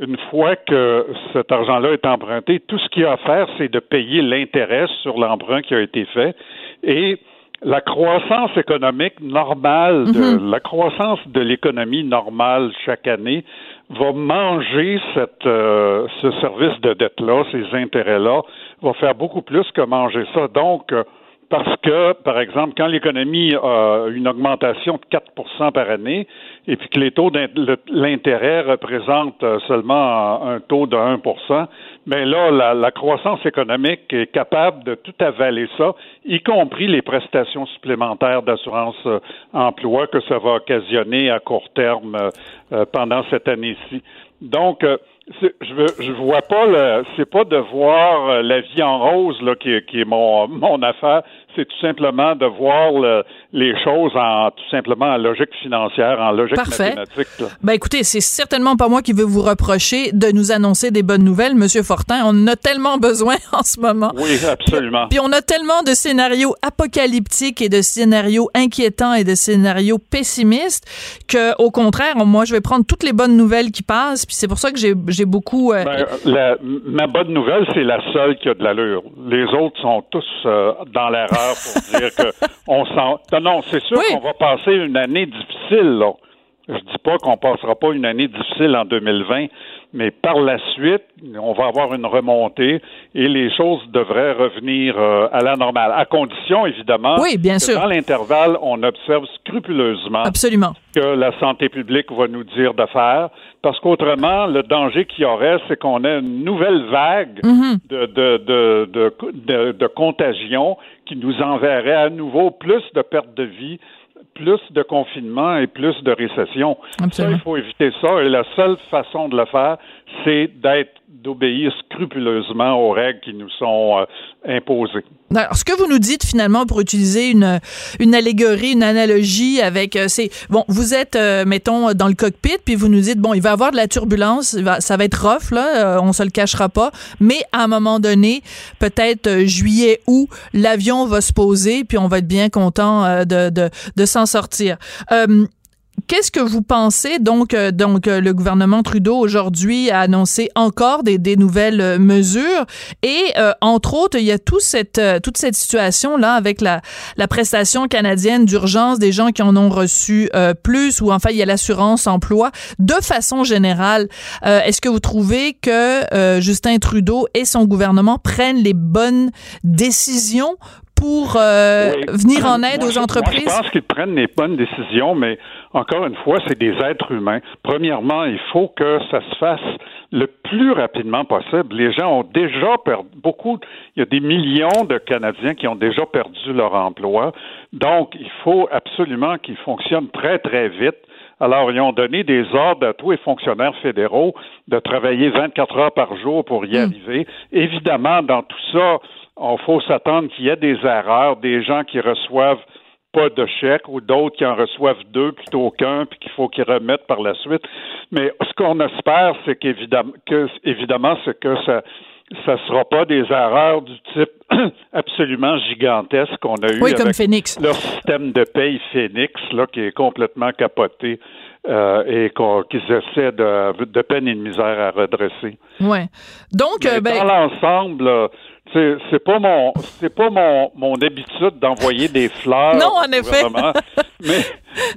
une fois que cet argent-là est emprunté, tout ce qu'il y a à faire, c'est de payer l'intérêt sur l'emprunt qui a été fait et la croissance économique normale, de, mm-hmm. la croissance de l'économie normale chaque année va manger cette, euh, ce service de dette-là, ces intérêts-là, va faire beaucoup plus que manger ça. Donc, euh, parce que, par exemple, quand l'économie a une augmentation de 4% par année, et puis que les taux l'intérêt représentent euh, seulement un taux de 1% mais là, la, croissance économique est capable de tout avaler ça, y compris les prestations supplémentaires d'assurance euh, emploi que ça va occasionner à court terme euh, pendant cette année-ci. Donc, je veux, je vois pas le, c'est pas de voir la vie en rose là qui, qui est mon mon affaire c'est tout simplement de voir les choses en tout simplement en logique financière, en logique Parfait. mathématique. Ben écoutez, c'est certainement pas moi qui veux vous reprocher de nous annoncer des bonnes nouvelles, Monsieur Fortin. On en a tellement besoin en ce moment. Oui, absolument. Puis, on a tellement de scénarios apocalyptiques et de scénarios inquiétants et de scénarios pessimistes que, au contraire, moi, je vais prendre toutes les bonnes nouvelles qui passent. Puis c'est pour ça que j'ai beaucoup. Euh, ben, ma bonne nouvelle, c'est la seule qui a de l'allure. Les autres sont tous euh, dans l'erreur pour dire que on s'en. Non, non c'est sûr qu'on va passer une année difficile, là. Je dis pas qu'on passera pas une année difficile en 2020, mais par la suite, on va avoir une remontée et les choses devraient revenir euh, à la normale, à condition évidemment oui, bien que dans l'intervalle, on observe scrupuleusement Absolument. que la santé publique va nous dire de faire, parce qu'autrement, le danger qu'il y aurait, c'est qu'on ait une nouvelle vague mm-hmm. de, de, de, de, de contagion qui nous enverrait à nouveau plus de pertes de vie, plus de confinement et plus de récession. Ça, il faut éviter ça. Et la seule façon de le faire, c'est d'être d'obéir scrupuleusement aux règles qui nous sont euh, imposées. Alors, ce que vous nous dites finalement, pour utiliser une, une allégorie, une analogie avec, euh, c'est, bon, vous êtes, euh, mettons, dans le cockpit, puis vous nous dites, bon, il va y avoir de la turbulence, ça va être rough, là, on se le cachera pas, mais à un moment donné, peut-être juillet, août, l'avion va se poser, puis on va être bien content de, de, de s'en sortir. Qu'est-ce que vous pensez? Donc euh, donc euh, le gouvernement Trudeau aujourd'hui a annoncé encore des, des nouvelles euh, mesures. Et entre autres il y a tout cette toute cette situation là avec la la prestation canadienne d'urgence des gens qui en ont reçu plus ou enfin il y a l'assurance emploi. De façon générale est-ce que vous trouvez que Justin Trudeau et son gouvernement prennent les bonnes décisions pour venir en aide aux entreprises? je pense qu'ils prennent les bonnes décisions, mais encore une fois, c'est des êtres humains. Premièrement, il faut que ça se fasse le plus rapidement possible. Les gens ont déjà perdu beaucoup, il y a des millions de Canadiens qui ont déjà perdu leur emploi. Donc, il faut absolument qu'ils fonctionnent très, très vite. Alors, ils ont donné des ordres à tous les fonctionnaires fédéraux de travailler 24 heures par jour pour y hmm. arriver. Évidemment, dans tout ça, il faut s'attendre qu'il y ait des erreurs, des gens qui reçoivent pas de chèque ou d'autres qui en reçoivent deux plutôt qu'un puis qu'il faut qu'ils remettent par la suite. Mais ce qu'on espère, c'est qu'évidemment, que, évidemment, c'est que ça ça sera pas des erreurs du type absolument gigantesque qu'on a eu avec leur système de paye Phoenix, là, qui est complètement capoté euh, et qu'ils essaient de, de peine et de misère à redresser. Ouais. Donc, euh, ben... dans l'ensemble, c'est c'est pas mon c'est pas mon mon habitude d'envoyer des fleurs. Non, en effet. mais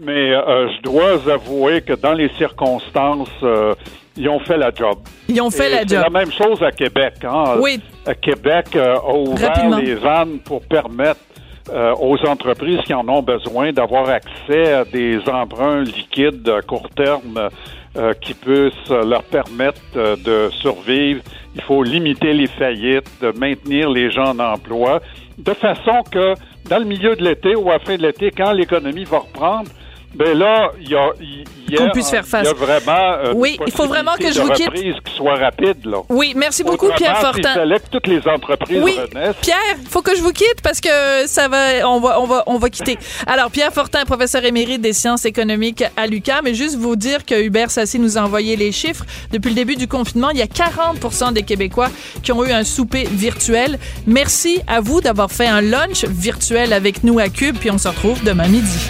mais euh, je dois avouer que dans les circonstances, euh, ils ont fait la job. Ils ont fait la job. C'est la même chose à Québec. Hein? Oui. À Québec euh, a ouvert les vannes pour permettre aux entreprises qui en ont besoin d'avoir accès à des emprunts liquides à court terme qui puissent leur permettre de survivre. Il faut limiter les faillites, de maintenir les gens en emploi, de façon que dans le milieu de l'été ou à la fin de l'été, quand l'économie va reprendre, ben là, il y a, qu'on puisse faire face. Il y a vraiment euh, oui, il faut vraiment que je vous quitte. qui soit rapide là. Oui, merci beaucoup Pierre Fortin. toutes les entreprises oui, Pierre, il faut que je vous quitte parce que ça va on va on va on va quitter. Alors Pierre Fortin, professeur émérite des sciences économiques à l'UQAM, mais juste vous dire que Hubert Sassi nous a envoyé les chiffres depuis le début du confinement, il y a 40% des Québécois qui ont eu un souper virtuel. Merci à vous d'avoir fait un lunch virtuel avec nous à Cube puis on se retrouve demain midi.